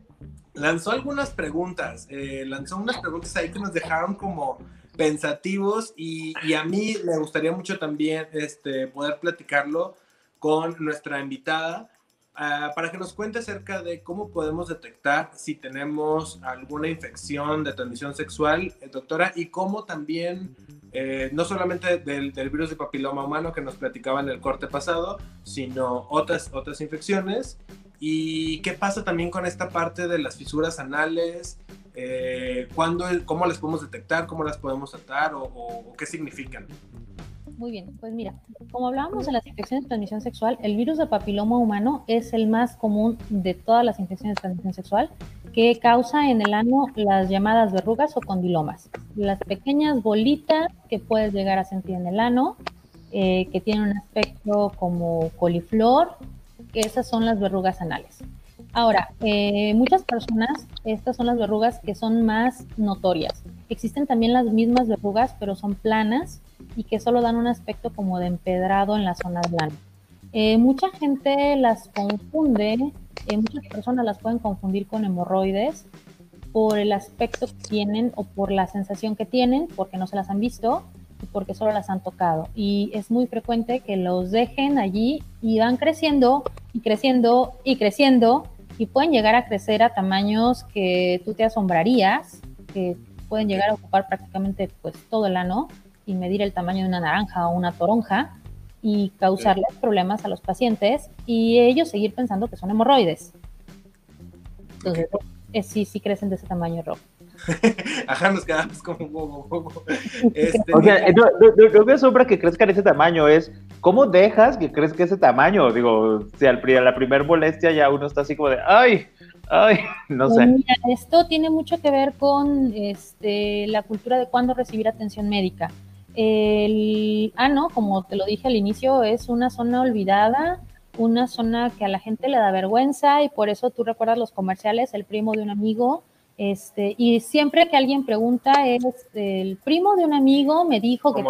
lanzó algunas preguntas, eh, lanzó unas preguntas ahí que nos dejaron como pensativos y, a mí me gustaría mucho también este, poder platicarlo con nuestra invitada ah, para que nos cuente acerca de cómo podemos detectar si tenemos alguna infección de transmisión sexual, eh, doctora, y cómo también, eh, no solamente del, del, virus de papiloma humano que nos platicaba en el corte pasado, sino otras, otras infecciones ¿Y qué pasa también con esta parte de las fisuras anales? Eh, ¿cuándo, ¿Cómo las podemos detectar? ¿Cómo las podemos tratar? ¿O, qué significan? Muy bien, pues mira, como hablábamos de las infecciones de transmisión sexual, el virus de papiloma humano es el más común de todas las infecciones de transmisión sexual que causa en el ano las llamadas verrugas o condilomas, las pequeñas bolitas que puedes llegar a sentir en el ano, eh, que tienen un aspecto como coliflor, que esas son las verrugas anales. Ahora, eh, muchas personas, estas son las verrugas que son más notorias. Existen también las mismas verrugas, pero son planas y que solo dan un aspecto como de empedrado en la zona blanca. Eh, mucha gente las confunde, eh, muchas personas las pueden confundir con hemorroides por el aspecto que tienen o por la sensación que tienen, porque no se las han visto porque solo las han tocado. Y es muy frecuente que los dejen allí y van creciendo y creciendo y creciendo y pueden llegar a crecer a tamaños que tú te asombrarías, que pueden llegar a ocupar prácticamente pues todo el ano y medir el tamaño de una naranja o una toronja y causarles problemas a los pacientes y ellos seguir pensando que son hemorroides. Entonces, eh, sí, sí crecen de ese tamaño, Rob. Ajá, nos quedamos como bobo, Este, o sea, no, no, no, me asombra que crezcan ese tamaño, es ¿cómo dejas que crezca ese tamaño? Digo, si al, a la primer molestia ya uno está así como de, ay, ay, no pues sé. Mira, esto tiene mucho que ver con este, la cultura de cuándo recibir atención médica. El ah, como te lo dije al inicio, es una zona olvidada, una zona que a la gente le da vergüenza y por eso tú recuerdas los comerciales, el primo de un amigo, este, y siempre que alguien pregunta es el primo de un amigo me dijo que,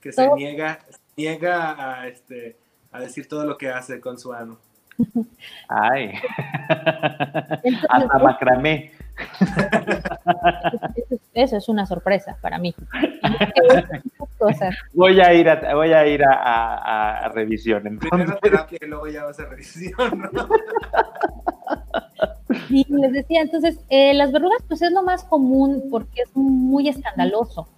que se niega, niega a, este, a decir todo lo que hace con su ano. Ay, hasta macramé. Eso es una sorpresa para mí. Voy a ir a, voy a, ir a, revisión. Primero terapia y luego ya vas a revisión. Y les decía, entonces, eh, las verrugas pues es lo más común porque es muy escandaloso.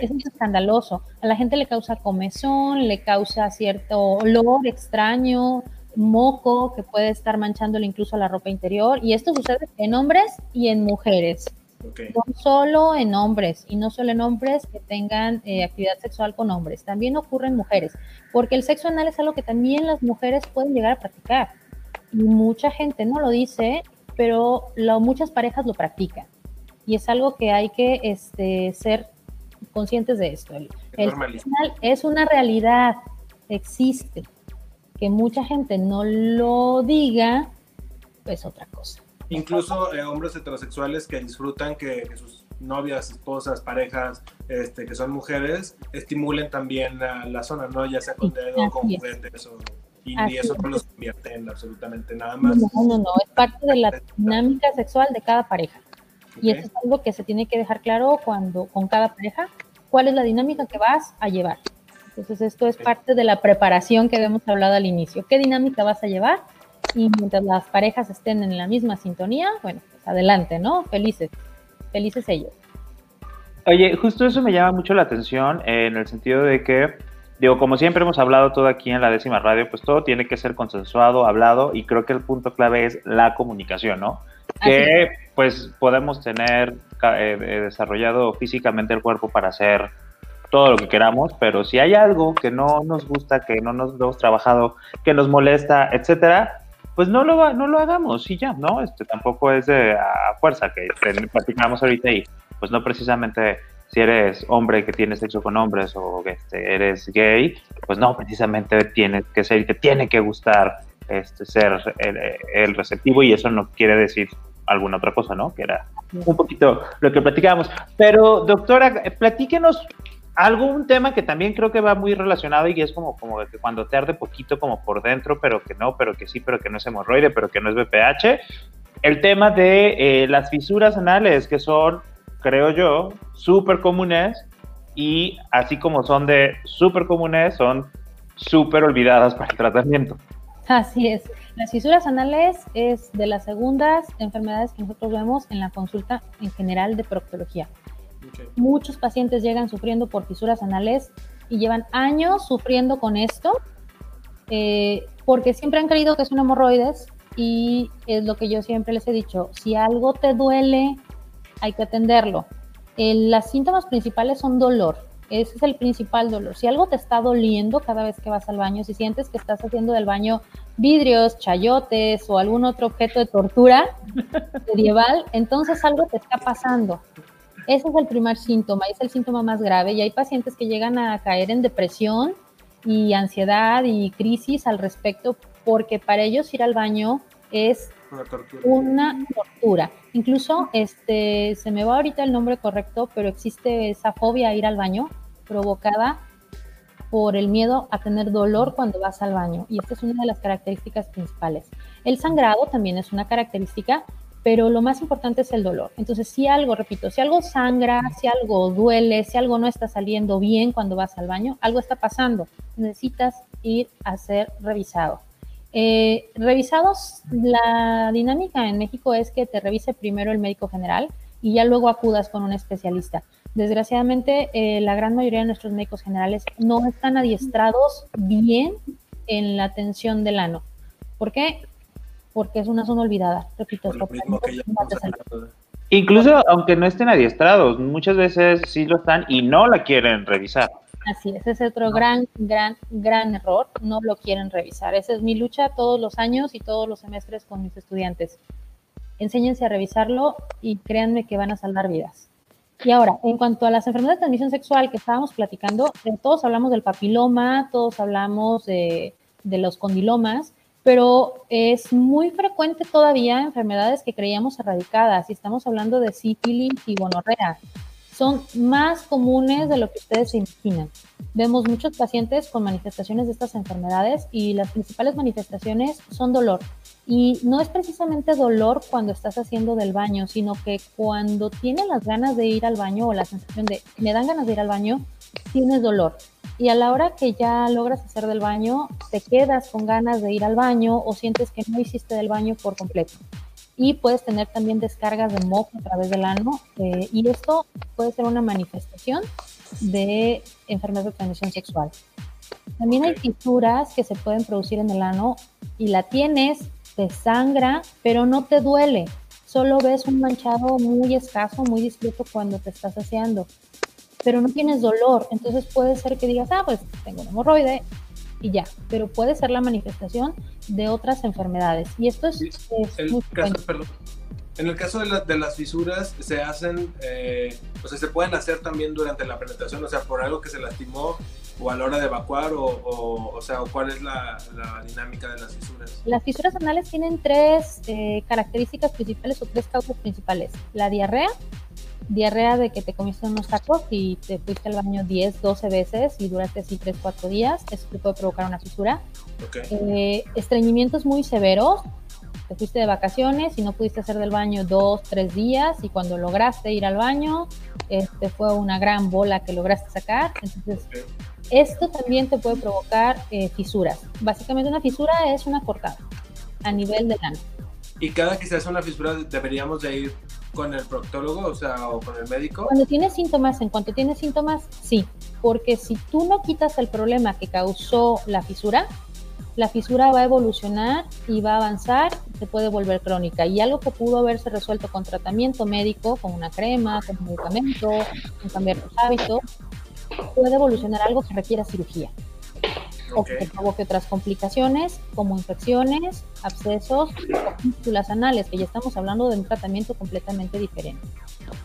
Es muy escandaloso. A la gente le causa comezón, le causa cierto olor extraño, moco que puede estar manchándole incluso la ropa interior. Y esto sucede en hombres y en mujeres. No solo en hombres, y no solo en hombres que tengan eh, actividad sexual con hombres, también ocurre en mujeres, porque el sexo anal es algo que también las mujeres pueden llegar a practicar. Y mucha gente no lo dice, pero muchas parejas lo practican. Y es algo que hay que este, ser conscientes de esto. El, anal es una realidad, existe que mucha gente no lo diga, pues otra cosa. Incluso eh, hombres heterosexuales que disfrutan que, sus novias, esposas, parejas, este, que son mujeres, estimulen también la, zona, ¿no? Ya sea con dedo, con juguetes o y, eso no los convierte en absolutamente nada más. No, no, no, es parte de la dinámica sexual de cada pareja. Y eso es algo que se tiene que dejar claro cuando con cada pareja, cuál es la dinámica que vas a llevar. Entonces, esto es parte de la preparación que habíamos hablado al inicio. ¿Qué dinámica vas a llevar? Y mientras las parejas estén en la misma sintonía, bueno, pues adelante, ¿no? Felices, felices ellos. Oye, justo eso me llama mucho la atención en el sentido de que, digo, como siempre hemos hablado todo aquí en la décima radio, pues todo tiene que ser consensuado, hablado, y creo que el punto clave es la comunicación, ¿no? Que pues podemos tener eh, desarrollado físicamente el cuerpo para hacer todo lo que queramos, pero si hay algo que no nos gusta, que no nos hemos trabajado, que nos molesta, etcétera, pues no lo, no lo hagamos y ya, ¿no? Este tampoco es de a fuerza que platicamos ahorita y pues no precisamente si eres hombre que tiene sexo con hombres o que este, eres gay, pues no precisamente tienes que ser, te tiene que gustar este, ser el, el, receptivo y eso no quiere decir alguna otra cosa, ¿no? Que era un poquito lo que platicábamos. Pero doctora, platíquenos algo, un tema que también creo que va muy relacionado y es como, como que cuando te arde poquito como por dentro, pero que no, pero que sí, pero que no es hemorroide, pero que no es BPH. El tema de eh, las fisuras anales, que son, creo yo, súper comunes y así como son de súper comunes, son súper olvidadas para el tratamiento. Así es. Las fisuras anales es de las segundas enfermedades que nosotros vemos en la consulta en general de proctología. Muchos pacientes llegan sufriendo por fisuras anales y llevan años sufriendo con esto eh, porque siempre han creído que es un hemorroides y es lo que yo siempre les he dicho, si algo te duele, hay que atenderlo. los síntomas principales son dolor, Ese es el principal dolor. Si algo te está doliendo cada vez que vas al baño, si sientes que estás haciendo del baño vidrios, chayotes o algún otro objeto de tortura medieval, entonces algo te está pasando. Ese es el primer síntoma, es el síntoma más grave y hay pacientes que llegan a caer en depresión y ansiedad y crisis al respecto porque para ellos ir al baño es una tortura. Incluso, este, se me va ahorita el nombre correcto, pero existe esa fobia a ir al baño provocada por el miedo a tener dolor cuando vas al baño. Y esta es una de las características principales. El sangrado también es una característica, pero lo más importante es el dolor. Entonces, si algo, repito, si algo sangra, si algo duele, si algo no está saliendo bien cuando vas al baño, algo está pasando. Necesitas ir a ser revisado. Eh, revisados, la dinámica en México es que te revise primero el médico general y ya luego acudas con un especialista. Desgraciadamente, eh, la gran mayoría de nuestros médicos generales no están adiestrados bien en la atención del ano. ¿Por qué? Porque es una zona olvidada, repito. Incluso aunque no estén adiestrados, muchas veces sí lo están y no la quieren revisar. Así es, ese es otro gran, gran, gran error. No lo quieren revisar. Esa es mi lucha todos los años y todos los semestres con mis estudiantes. Enséñense a revisarlo y créanme que van a salvar vidas. Y ahora, en cuanto a las enfermedades de transmisión sexual que estábamos platicando, eh, todos hablamos del papiloma, todos hablamos de, de los condilomas, pero es muy frecuente todavía enfermedades que creíamos erradicadas y estamos hablando de sífilis y gonorrea son más comunes de lo que ustedes se imaginan. Vemos muchos pacientes con manifestaciones de estas enfermedades y las principales manifestaciones son dolor. Y no es precisamente dolor cuando estás haciendo del baño, sino que cuando tienes las ganas de ir al baño o la sensación de me dan ganas de ir al baño, tienes dolor. Y a la hora que ya logras hacer del baño, te quedas con ganas de ir al baño o sientes que no hiciste del baño por completo y puedes tener también descargas de moco a través del ano eh, y esto puede ser una manifestación de enfermedad de transmisión sexual. También hay fisuras que se pueden producir en el ano y la tienes, te sangra, pero no te duele. Solo ves un manchado muy escaso, muy discreto cuando te estás haciendo, pero no tienes dolor. Entonces puede ser que digas, ah, pues tengo un hemorroide, y ya, pero puede ser la manifestación de otras enfermedades. Y esto es, muy perdón. En el caso de, de, las fisuras, se hacen, eh, o sea, se pueden hacer también durante la penetración, o sea, por algo que se lastimó o a la hora de evacuar, o, o, sea, cuál es la, la, dinámica de las fisuras. Las fisuras anales tienen tres eh, características principales o tres causas principales. La diarrea, diarrea de que te comiste unos tacos y te fuiste al baño 10, 12 veces y duraste así 3, 4 días, eso te puede provocar una fisura. Eh, estreñimientos muy severos, te fuiste de vacaciones y no pudiste hacer del baño 2, 3 días y cuando lograste ir al baño, este fue una gran bola que lograste sacar. Entonces, esto también te puede provocar eh, fisuras. Básicamente una fisura es una cortada a nivel del ano. Y cada que se hace una fisura deberíamos de ir con el proctólogo, o sea, o con el médico? Cuando tienes síntomas, en cuanto tienes síntomas, sí, porque si tú no quitas el problema que causó la fisura, la fisura va a evolucionar y va a avanzar, se puede volver crónica. Y algo que pudo haberse resuelto con tratamiento médico, con una crema, con un medicamento, con cambiar los hábitos, puede evolucionar algo que requiera cirugía o que provoque otras complicaciones como infecciones, abscesos o pístulas anales, que ya estamos hablando de un tratamiento completamente diferente.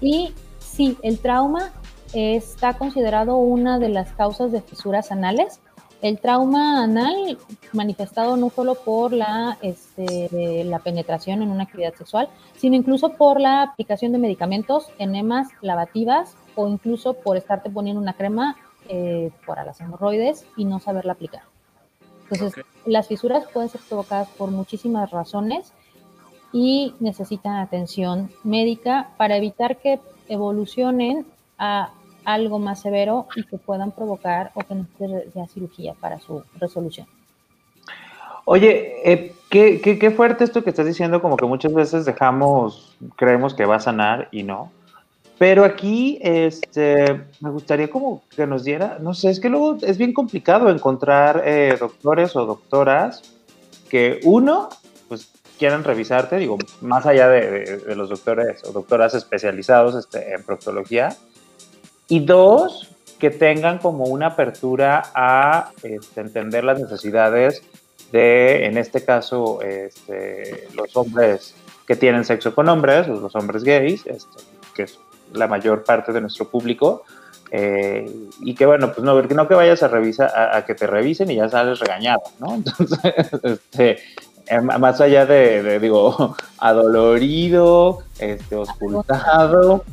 Y sí, el trauma está considerado una de las causas de fisuras anales. El trauma anal manifestado no solo por la, este, la penetración en una actividad sexual, sino incluso por la aplicación de medicamentos, enemas, lavativas o incluso por estarte poniendo una crema eh, para las hemorroides y no saberla aplicar. Entonces, las fisuras pueden ser provocadas por muchísimas razones y necesitan atención médica para evitar que evolucionen a algo más severo y que puedan provocar o que necesiten cirugía para su resolución. Oye, eh, qué, qué, qué, fuerte esto que estás diciendo, como que muchas veces dejamos, creemos que va a sanar y no. Pero aquí este, me gustaría como que nos diera, no sé, es que luego es bien complicado encontrar eh, doctores o doctoras que uno, pues quieran revisarte, digo, más allá de, los doctores o doctoras especializados este, en proctología, y dos, que tengan como una apertura a este, entender las necesidades de, en este caso, este, los hombres que tienen sexo con hombres, los hombres gays, este, que la mayor parte de nuestro público, eh, y que bueno, pues no, no que vayas a revisar, a, que te revisen y ya sales regañado, ¿no? Entonces, este, eh, más allá de, digo, adolorido, este, oscultado,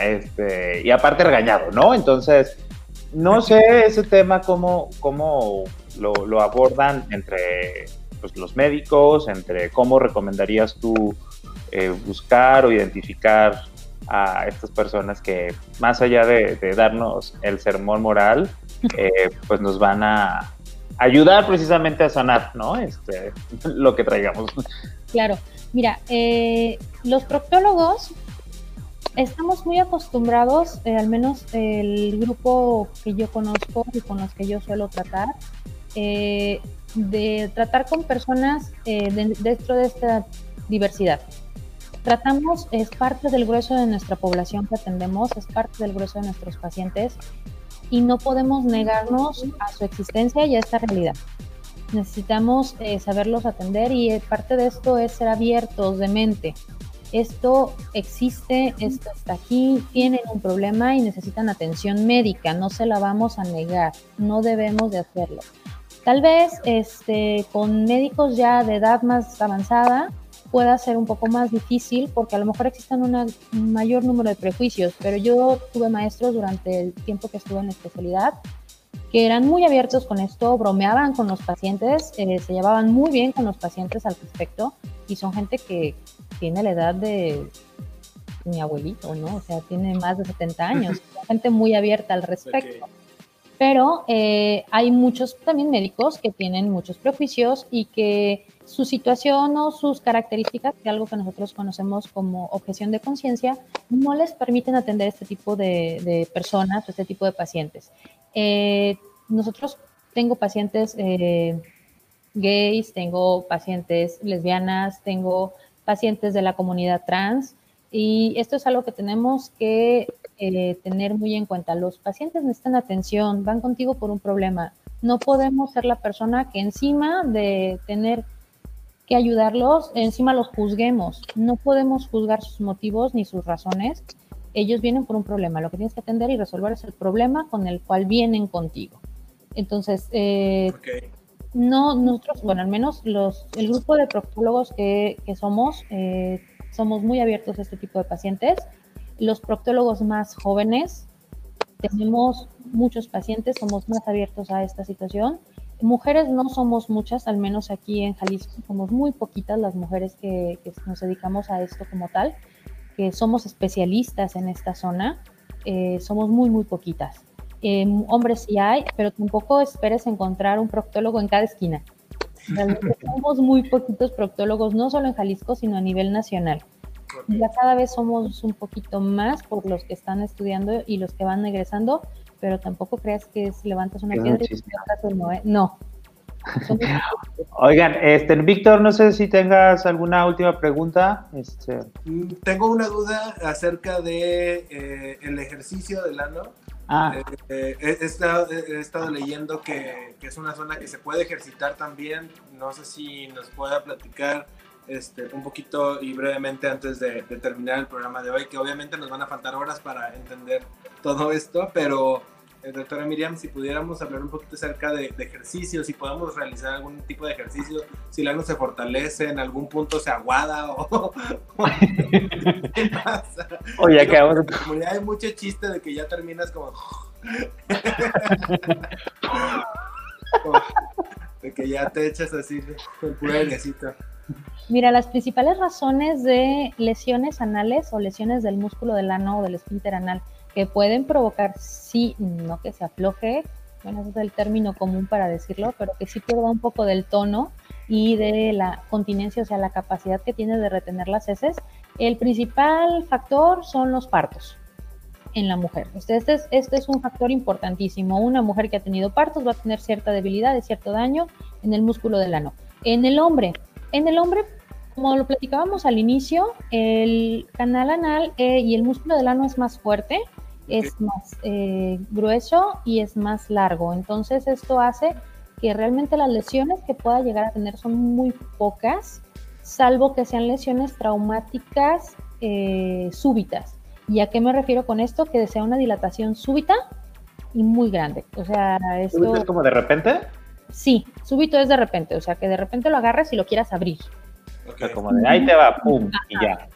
este, y aparte regañado, ¿no? Entonces, no sé ese tema cómo, cómo lo, abordan entre pues, los médicos, entre cómo recomendarías tú eh, buscar o identificar a estas personas que más allá de, darnos el sermón moral, eh, pues nos van a ayudar precisamente a sanar, ¿no? Este, lo que traigamos. Claro, mira, eh, los proctólogos estamos muy acostumbrados, eh, al menos el grupo que yo conozco y con los que yo suelo tratar, de tratar con personas dentro de esta diversidad tratamos, es parte del grueso de nuestra población que atendemos, es parte del grueso de nuestros pacientes y no podemos negarnos a su existencia y a esta realidad. Necesitamos eh, saberlos atender y eh, parte de esto es ser abiertos de mente. Esto existe, esto está aquí, tienen un problema y necesitan atención médica, no se la vamos a negar, no debemos de hacerlo. Tal vez este, con médicos ya de edad más avanzada, pueda ser un poco más difícil porque a lo mejor existen un mayor número de prejuicios, pero yo tuve maestros durante el tiempo que estuve en la especialidad que eran muy abiertos con esto, bromeaban con los pacientes, eh, se llevaban muy bien con los pacientes al respecto y son gente que tiene la edad de mi abuelito, ¿no? O sea, tiene más de 70 años, gente muy abierta al respecto. Pero eh, hay muchos también médicos que tienen muchos prejuicios y que su situación o sus características, que algo que nosotros conocemos como objeción de conciencia, no les permiten atender este tipo de, personas o este tipo de pacientes. Eh, nosotros tengo pacientes eh, gays, tengo pacientes lesbianas, tengo pacientes de la comunidad trans y esto es algo que tenemos que eh, tener muy en cuenta. Los pacientes necesitan atención, van contigo por un problema. No podemos ser la persona que encima de tener que ayudarlos, encima los juzguemos. No podemos juzgar sus motivos ni sus razones. Ellos vienen por un problema. Lo que tienes que atender y resolver es el problema con el cual vienen contigo. Entonces, eh, no, nosotros, bueno, al menos los, el grupo de proctólogos que, que somos, eh, somos muy abiertos a este tipo de pacientes. Los proctólogos más jóvenes, tenemos muchos pacientes, somos más abiertos a esta situación Mujeres no somos muchas, al menos aquí en Jalisco somos muy poquitas las mujeres que, nos dedicamos a esto como tal, que somos especialistas en esta zona, eh, somos muy, muy poquitas. Em, hombres sí hay, pero tampoco esperes encontrar un proctólogo en cada esquina. Realmente somos muy poquitos proctólogos, no solo en Jalisco, sino a nivel nacional. Ya cada vez somos un poquito más por los que están estudiando y los que van egresando, pero tampoco creas que si levantas una piedra y no, ¿eh? no. Oigan, este, Víctor, no sé si tengas alguna última pregunta. Este... Mm, tengo una duda acerca de eh, el ejercicio del ano. Ah. Eh, he, estado, he, estado, leyendo que, que, es una zona que se puede ejercitar también. No sé si nos pueda platicar este, un poquito y brevemente antes de, terminar el programa de hoy, que obviamente nos van a faltar horas para entender todo esto, pero eh, doctora Miriam, si pudiéramos hablar un poquito acerca de, ejercicios, si podemos realizar algún tipo de ejercicio, si el ano se fortalece, en algún punto se aguada o, qué pasa. Oye, acabamos de... hay mucho chiste de que ya terminas como... de que ya te echas así con pura airecito. Mira, las principales razones de lesiones anales o lesiones del músculo del ano o del esfínter anal que pueden provocar, sí, no que se afloje, bueno, ese es el término común para decirlo, pero que sí pierda un poco del tono y de la continencia, o sea, la capacidad que tiene de retener las heces. El principal factor son los partos en la mujer. Este, es, este es un factor importantísimo. Una mujer que ha tenido partos va a tener cierta debilidad y cierto daño en el músculo del ano. En el hombre, en el hombre como lo platicábamos al inicio, el canal anal eh, y el músculo del ano es más fuerte es más eh, grueso y es más largo. Entonces esto hace que realmente las lesiones que pueda llegar a tener son muy pocas, salvo que sean lesiones traumáticas eh, súbitas. ¿Y a qué me refiero con esto? Que sea una dilatación súbita y muy grande. O sea, esto... ¿Es como de repente? Sí, súbito es de repente, o sea, que de repente lo agarres y lo quieras abrir. O sea, como de ahí te va, pum, y ya.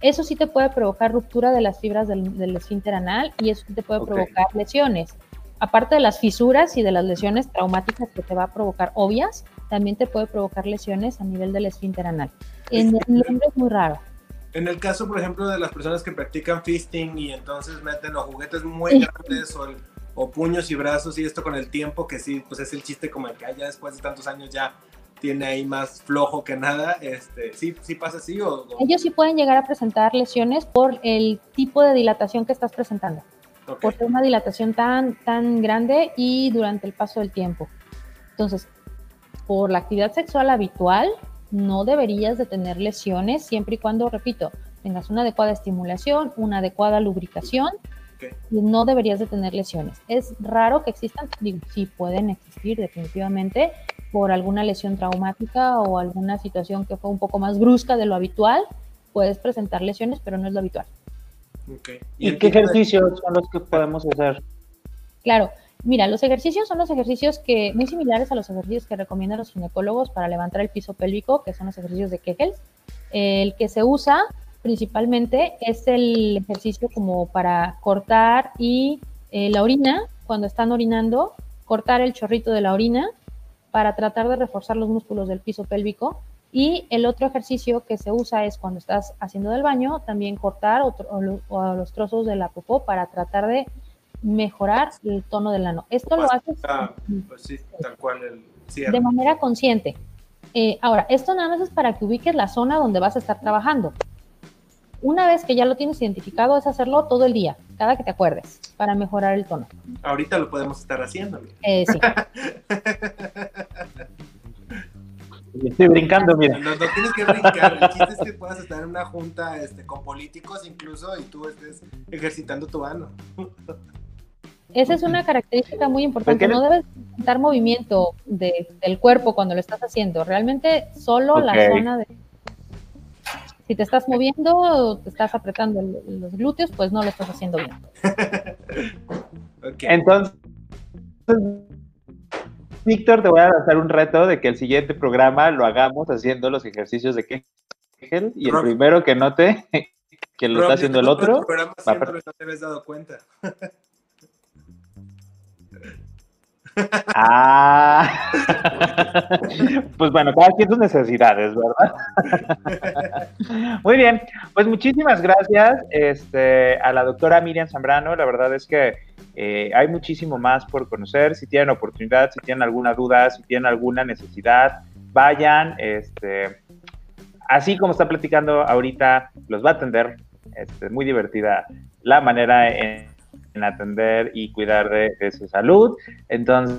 Eso sí te puede provocar ruptura de las fibras del, del esfínter anal y eso te puede provocar lesiones. Aparte de las fisuras y de las lesiones traumáticas que te va a provocar obvias, también te puede provocar lesiones a nivel del esfínter anal. En el hombre es muy raro. En el caso, por ejemplo, de las personas que practican fisting y entonces meten los juguetes muy grandes o, puños y brazos y esto con el tiempo, que sí, pues es el chiste como el que ya después de tantos años ya tiene ahí más flojo que nada, este, ¿sí, sí pasa así? O, Ellos sí pueden llegar a presentar lesiones por el tipo de dilatación que estás presentando. Por ser una dilatación tan, tan grande y durante el paso del tiempo. Entonces, por la actividad sexual habitual, no deberías de tener lesiones siempre y cuando, repito, tengas una adecuada estimulación, una adecuada lubricación y no deberías de tener lesiones. Es raro que existan, digo, sí pueden existir definitivamente por alguna lesión traumática o alguna situación que fue un poco más brusca de lo habitual, puedes presentar lesiones, pero no es lo habitual. ¿Y, qué ejercicios son los que podemos hacer? Claro, mira, los ejercicios son los ejercicios que, muy similares a los ejercicios que recomiendan los ginecólogos para levantar el piso pélvico, que son los ejercicios de Kegels. El que se usa principalmente es el ejercicio como para cortar y eh, la orina, cuando están orinando, cortar el chorrito de la orina para tratar de reforzar los músculos del piso pélvico. Y el otro ejercicio que se usa es cuando estás haciendo del baño, también cortar o, los trozos de la popó para tratar de mejorar el tono del ano. Esto lo haces pues tal cual de manera consciente. Eh, ahora, esto nada más es para que ubiques la zona donde vas a estar trabajando. Una vez que ya lo tienes identificado, es hacerlo todo el día, cada que te acuerdes, para mejorar el tono. Ahorita lo podemos estar haciendo. Eh, sí. Estoy brincando, mira. No, tienes que brincar. El chiste es que puedas estar en una junta este, con políticos incluso y tú estés ejercitando tu ano. Esa es una característica muy importante. No debes dar movimiento del cuerpo cuando lo estás haciendo. Realmente solo la zona de si te estás moviendo o te estás apretando los glúteos, pues no lo estás haciendo bien. Entonces, Víctor, te voy a lanzar un reto de que el siguiente programa lo hagamos haciendo los ejercicios de Kegel y el primero que note que lo está haciendo el otro. Va a... no te habías dado cuenta. Ah, pues bueno, cada quien sus necesidades, ¿verdad? Muy bien, pues muchísimas gracias este, a la doctora Miriam Zambrano. La verdad es que eh, hay muchísimo más por conocer. Si tienen oportunidad, si tienen alguna duda, si tienen alguna necesidad, vayan. Este, así como está platicando ahorita, los va a atender. Este, muy divertida la manera en en atender y cuidar de, su salud. Entonces,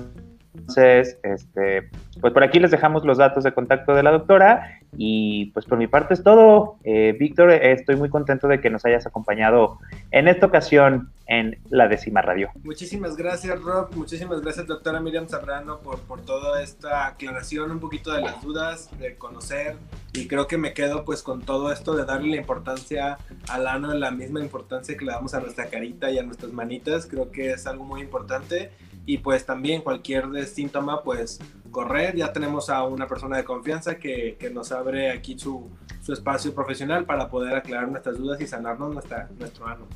este, pues por aquí les dejamos los datos de contacto de la doctora y pues por mi parte es todo. Eh, Víctor, estoy muy contento de que nos hayas acompañado en esta ocasión en la décima radio. Muchísimas gracias, Rob. Muchísimas gracias, doctora Miriam Sabrano, por, por toda esta aclaración, un poquito de las dudas, de conocer. Y creo que me quedo pues con todo esto de darle la importancia al ano, la misma importancia que le damos a nuestra carita y a nuestras manitas. Creo que es algo muy importante y pues también cualquier síntoma, pues correr. Ya tenemos a una persona de confianza que, que nos abre aquí su, su, espacio profesional para poder aclarar nuestras dudas y sanarnos nuestra, nuestro ano.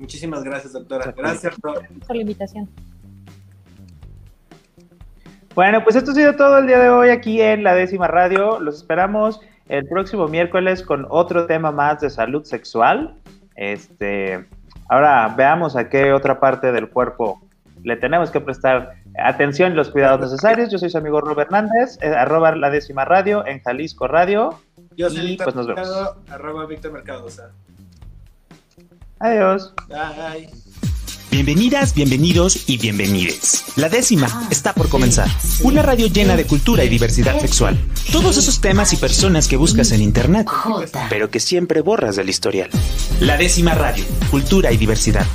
Muchísimas gracias, doctora. Gracias, por la invitación. Bueno, pues esto ha sido todo el día de hoy aquí en la décima radio. Los esperamos el próximo miércoles con otro tema más de salud sexual. Este, ahora veamos a qué otra parte del cuerpo le tenemos que prestar atención y los cuidados necesarios. Yo soy su amigo Robert Hernández, eh, arroba la décima radio en Jalisco Radio. Yo soy Víctor pues nos arroba Víctor Mercado. Adiós. Bye. Bienvenidas, bienvenidos y bienvenides. La décima está por comenzar. Una radio llena de cultura y diversidad sexual. Todos esos temas y personas que buscas en internet, pero que siempre borras del historial. La décima radio, cultura y diversidad.